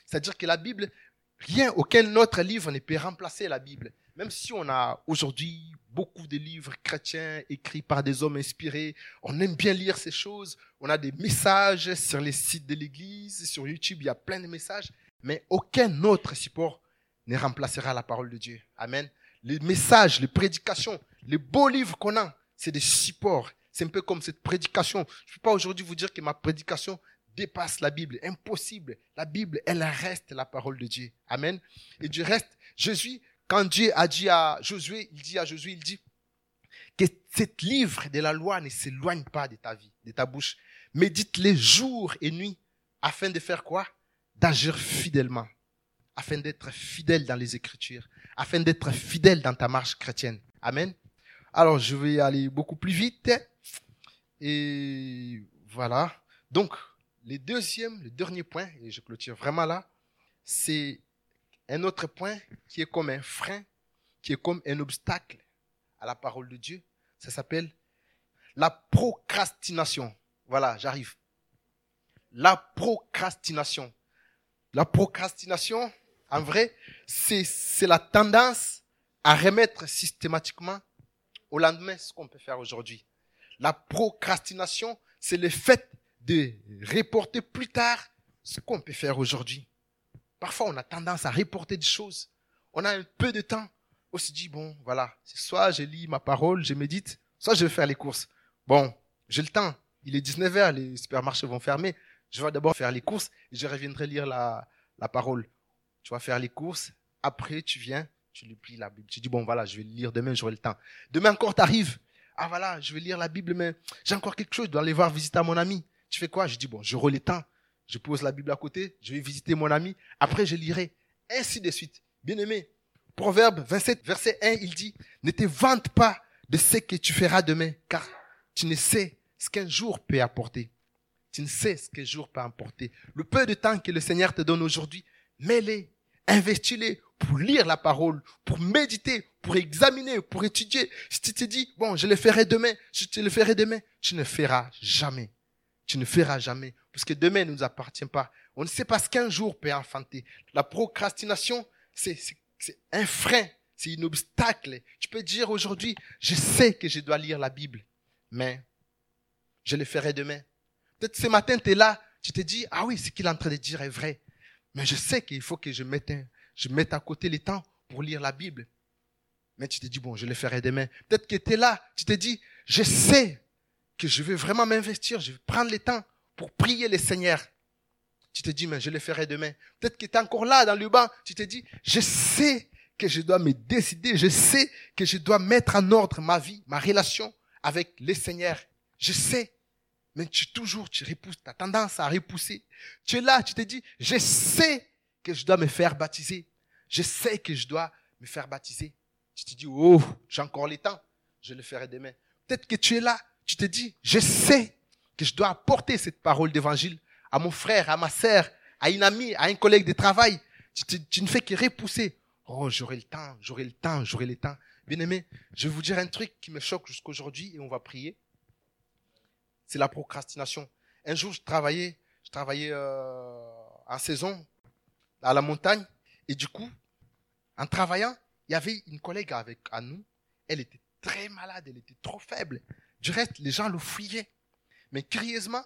C'est-à-dire que la Bible, rien, aucun autre livre ne peut remplacer la Bible. Même si on a aujourd'hui beaucoup de livres chrétiens écrits par des hommes inspirés, on aime bien lire ces choses, on a des messages sur les sites de l'église, sur YouTube, il y a plein de messages, mais aucun autre support ne remplacera la parole de Dieu. Amen les messages, les prédications, les beaux livres qu'on a, c'est des supports. C'est un peu comme cette prédication. Je ne peux pas aujourd'hui vous dire que ma prédication dépasse la Bible. Impossible. La Bible, elle reste la parole de Dieu. Amen. Et du reste, Jésus, quand Dieu a dit à Josué, il dit à Josué, il dit que cet livre de la loi ne s'éloigne pas de ta vie, de ta bouche. Médite les jours et nuits afin de faire quoi? D'agir fidèlement. afin d'être fidèle dans les Écritures, afin d'être fidèle dans ta marche chrétienne. Amen. Alors, je vais aller beaucoup plus vite. Et voilà. Donc, le deuxième, le dernier point, et je clôture vraiment là, c'est un autre point qui est comme un frein, qui est comme un obstacle à la parole de Dieu. Ça s'appelle la procrastination. Voilà, j'arrive. La procrastination. La procrastination, en vrai, c'est la tendance à remettre systématiquement au lendemain ce qu'on peut faire aujourd'hui. La procrastination, c'est le fait de reporter plus tard ce qu'on peut faire aujourd'hui. Parfois, on a tendance à reporter des choses. On a un peu de temps. On se dit, bon, voilà, soit je lis ma parole, je médite, soit je vais faire les courses. Bon, j'ai le temps. Il est 19h, les supermarchés vont fermer. Je vais d'abord faire les courses et je reviendrai lire la, la parole. Tu vas faire les courses. Après, tu viens, tu lui plies la Bible. Tu dis, bon, voilà, je vais lire demain, j'aurai le temps. Demain encore, tu arrives. Ah, voilà, je vais lire la Bible, mais j'ai encore quelque chose. Je dois aller voir visiter à mon ami. Tu fais quoi? Je dis, bon, j'aurai le temps. Je pose la Bible à côté. Je vais visiter mon ami. Après, je lirai. Ainsi de suite. Bien aimé. Proverbe 27, verset 1, il dit, ne te vante pas de ce que tu feras demain, car tu ne sais ce qu'un jour peut apporter. Tu ne sais ce qu'un jour peut apporter. Le peu de temps que le Seigneur te donne aujourd'hui, mets-les, investis-les pour lire la parole, pour méditer, pour examiner, pour étudier. Si tu te dis, bon, je le ferai demain, je te le ferai demain, tu ne feras jamais. Tu ne feras jamais. Parce que demain ne nous appartient pas. On ne sait pas ce qu'un jour peut enfanter. La procrastination, c'est un frein, c'est un obstacle. Tu peux dire aujourd'hui, je sais que je dois lire la Bible, mais je le ferai demain. Peut-être ce matin, tu es là, tu te dis, ah oui, ce qu'il est en train de dire est vrai. Mais je sais qu'il faut que je mette, je mette à côté les temps pour lire la Bible. Mais tu te dis, bon, je le ferai demain. Peut-être que tu es là, tu te dis, je sais que je vais vraiment m'investir, je vais prendre le temps pour prier le Seigneur. Tu te dis, mais je le ferai demain. Peut-être que tu es encore là dans le banc, tu te dis, je sais que je dois me décider, je sais que je dois mettre en ordre ma vie, ma relation avec le Seigneur. Je sais mais tu toujours, tu repousses, tu as tendance à repousser. Tu es là, tu te dis, je sais que je dois me faire baptiser. Je sais que je dois me faire baptiser. Tu te dis, oh, j'ai encore le temps, je le ferai demain. Peut-être que tu es là, tu te dis, je sais que je dois apporter cette parole d'évangile à mon frère, à ma sœur, à une amie, à un collègue de travail. Tu, tu ne fais que repousser. Oh, j'aurai le temps, j'aurai le temps, j'aurai le temps. Bien aimé, je vais vous dire un truc qui me choque jusqu'aujourd'hui et on va prier c'est la procrastination. Un jour, je travaillais, je travaillais euh, en saison à la montagne, et du coup, en travaillant, il y avait une collègue avec à nous. Elle était très malade, elle était trop faible. Du reste, les gens le fuyaient. Mais curieusement,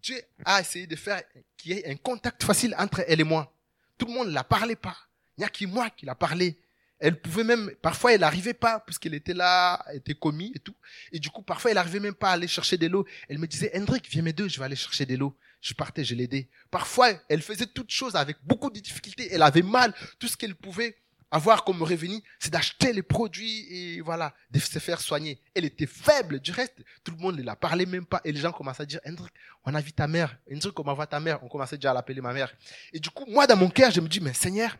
Dieu a essayé de faire qu'il y ait un contact facile entre elle et moi. Tout le monde ne la parlait pas. Il n'y a que moi qui la parlais. Elle pouvait même, parfois elle n'arrivait pas, puisqu'elle était là, elle était commis et tout. Et du coup, parfois elle n'arrivait même pas à aller chercher de l'eau. Elle me disait, Hendrik, viens m'aider, je vais aller chercher de l'eau. Je partais, je l'aidais. Parfois, elle faisait toutes choses avec beaucoup de difficultés. Elle avait mal. Tout ce qu'elle pouvait avoir comme revenu, c'est d'acheter les produits et voilà, de se faire soigner. Elle était faible. Du reste, tout le monde ne la parlait même pas. Et les gens commençaient à dire, Hendrik, on a vu ta mère. Hendrik, on voit ta mère. On commençait déjà à l'appeler ma mère. Et du coup, moi, dans mon cœur, je me dis, mais Seigneur,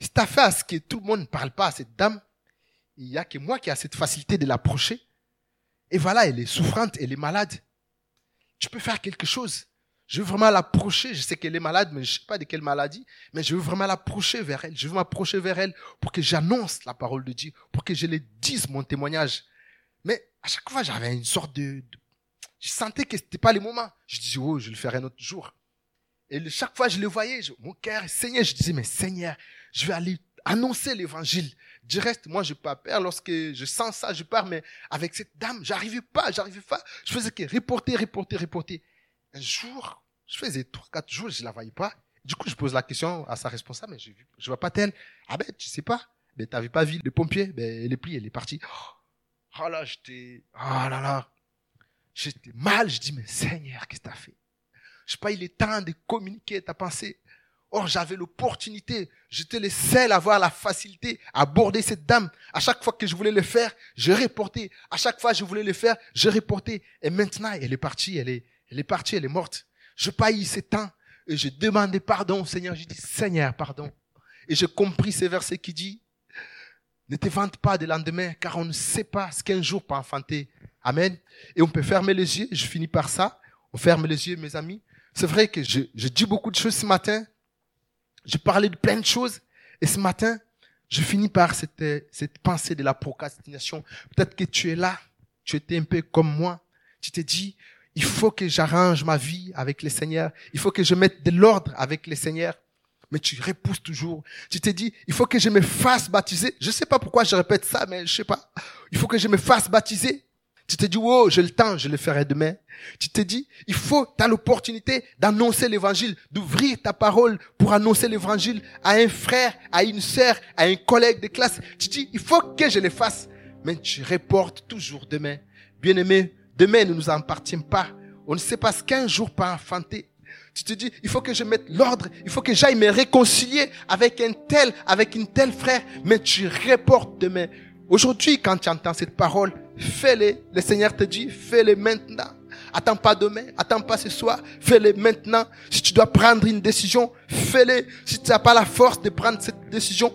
c'est à à ce que tout le monde ne parle pas à cette dame. Il n'y a que moi qui a cette facilité de l'approcher. Et voilà, elle est souffrante, elle est malade. Tu peux faire quelque chose. Je veux vraiment l'approcher. Je sais qu'elle est malade, mais je ne sais pas de quelle maladie. Mais je veux vraiment l'approcher vers elle. Je veux m'approcher vers elle pour que j'annonce la parole de Dieu, pour que je lui dise mon témoignage. Mais à chaque fois, j'avais une sorte de, je sentais que c'était pas le moment. Je disais, oh, je le ferai un autre jour. Et chaque fois, je le voyais, mon cœur saignait. Je disais, mais Seigneur, je vais aller annoncer l'évangile. Du reste, moi, je pas peur. Lorsque je sens ça, je pars, mais avec cette dame, j'arrivais pas, j'arrivais pas. Je faisais que reporter, reporter, reporter. Un jour, je faisais trois, quatre jours, je la voyais pas. Du coup, je pose la question à sa responsable, mais je, je vois pas telle. Ah ben, tu sais pas. Ben, t'avais pas vu le pompier? Ben, elle est plie, elle est partie. Oh là, j'étais, oh là là. J'étais mal. Je dis, mais Seigneur, qu'est-ce que t'as fait? Je sais pas, il est temps de communiquer ta pensée. Or, j'avais l'opportunité. J'étais le seul à avoir la facilité à aborder cette dame. À chaque fois que je voulais le faire, je reportais. À chaque fois que je voulais le faire, je reportais. Et maintenant, elle est partie, elle est, elle est partie, elle est morte. Je paye ce temps et je demandais pardon au Seigneur. Je dis, Seigneur, pardon. Et j'ai compris ces versets qui dit, ne te vante pas de lendemain, car on ne sait pas ce qu'un jour peut enfanter. Amen. Et on peut fermer les yeux. Je finis par ça. On ferme les yeux, mes amis. C'est vrai que je, je dis beaucoup de choses ce matin. J'ai parlé de plein de choses. Et ce matin, je finis par cette, cette pensée de la procrastination. Peut-être que tu es là. Tu étais un peu comme moi. Tu t'es dit, il faut que j'arrange ma vie avec le Seigneur. Il faut que je mette de l'ordre avec le Seigneur mais tu repousses toujours. Tu te dis, il faut que je me fasse baptiser. Je sais pas pourquoi je répète ça, mais je sais pas. Il faut que je me fasse baptiser. Tu te dis, oh, j'ai le temps, je le ferai demain. Tu te dis, il faut, tu l'opportunité d'annoncer l'évangile, d'ouvrir ta parole pour annoncer l'évangile à un frère, à une sœur, à un collègue de classe. Tu te dis, il faut que je le fasse. Mais tu reportes toujours demain. Bien aimé, demain ne nous appartient pas. On ne sait pas ce qu'un jour peut enfanter. Tu te dis, il faut que je mette l'ordre, il faut que j'aille me réconcilier avec un tel, avec une telle frère, mais tu reportes demain. Aujourd'hui, quand tu entends cette parole, fais-le. Le Seigneur te dit, fais-le maintenant. Attends pas demain, attends pas ce soir, fais-le maintenant. Si tu dois prendre une décision, fais-le. Si tu n'as pas la force de prendre cette décision,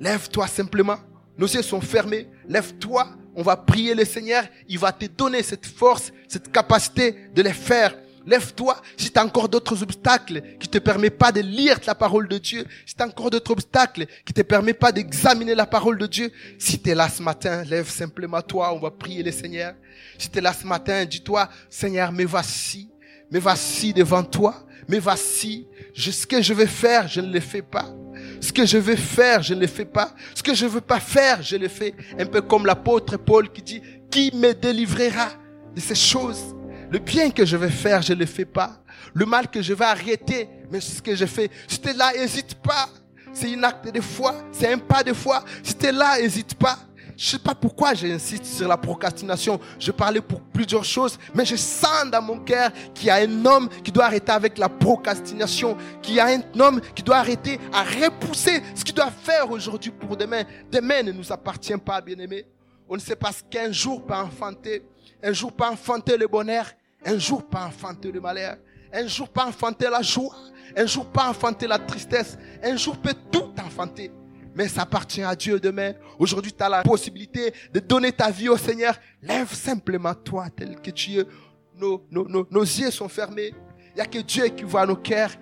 lève-toi simplement. Nos yeux sont fermés. Lève-toi. On va prier le Seigneur. Il va te donner cette force, cette capacité de les faire. Lève-toi. Si tu as encore d'autres obstacles qui te permettent pas de lire la parole de Dieu, si tu as encore d'autres obstacles qui te permettent pas d'examiner la parole de Dieu, si tu es là ce matin, lève simplement toi, on va prier le Seigneur. Si tu es là ce matin, dis-toi, Seigneur, me voici, me voici devant toi, me voici. ce que je vais faire, je ne le fais pas. Ce que je veux faire, je ne le fais pas. Ce que je veux pas faire, je le fais. Un peu comme l'apôtre Paul qui dit, qui me délivrera de ces choses? Le bien que je vais faire, je ne le fais pas. Le mal que je vais arrêter, mais ce que je fais. Si tu es là, n'hésite pas. C'est un acte de foi, c'est un pas de foi. Si tu es là, n'hésite pas. Je sais pas pourquoi j'insiste sur la procrastination. Je parlais pour plusieurs choses, mais je sens dans mon cœur qu'il y a un homme qui doit arrêter avec la procrastination, qu'il y a un homme qui doit arrêter à repousser ce qu'il doit faire aujourd'hui pour demain. Demain ne nous appartient pas, bien-aimés. On ne sait pas ce qu'un jour peut enfanter. Un jour pas enfanter le bonheur, un jour pas enfanter le malheur, un jour pas enfanter la joie, un jour pas enfanter la tristesse, un jour peut tout enfanter. Mais ça appartient à Dieu demain. Aujourd'hui, tu as la possibilité de donner ta vie au Seigneur. Lève simplement toi tel que tu es. Nos, nos, nos, nos yeux sont fermés. Il n'y a que Dieu qui voit nos cœurs.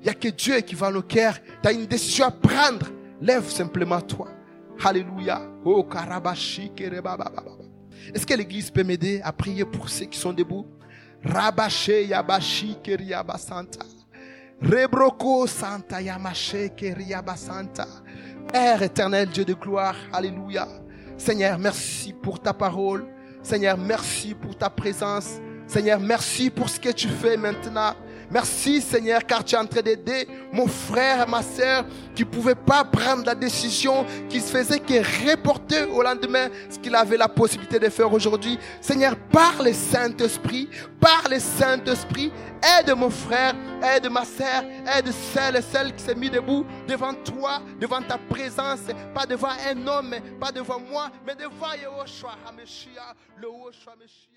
Il n'y a que Dieu qui voit nos cœurs. Tu as une décision à prendre. Lève simplement toi. Alléluia. Oh, karabashi, est-ce que l'église peut m'aider à prier pour ceux qui sont debout? Rabache yabashi basanta. Rebroko santa yamashe basanta. Père éternel, Dieu de gloire, Alléluia. Seigneur, merci pour ta parole. Seigneur, merci pour ta présence. Seigneur, merci pour ce que tu fais maintenant. Merci Seigneur car tu es en train d'aider mon frère, ma soeur qui ne pouvait pas prendre la décision, qui se faisait que reporter au lendemain ce qu'il avait la possibilité de faire aujourd'hui. Seigneur, par le Saint-Esprit, par le Saint-Esprit, aide mon frère, aide ma soeur, aide celle et celle qui s'est mis debout devant toi, devant ta présence, pas devant un homme, pas devant moi, mais devant Yahushua HaMashiach, le Yahushua HaMashiach.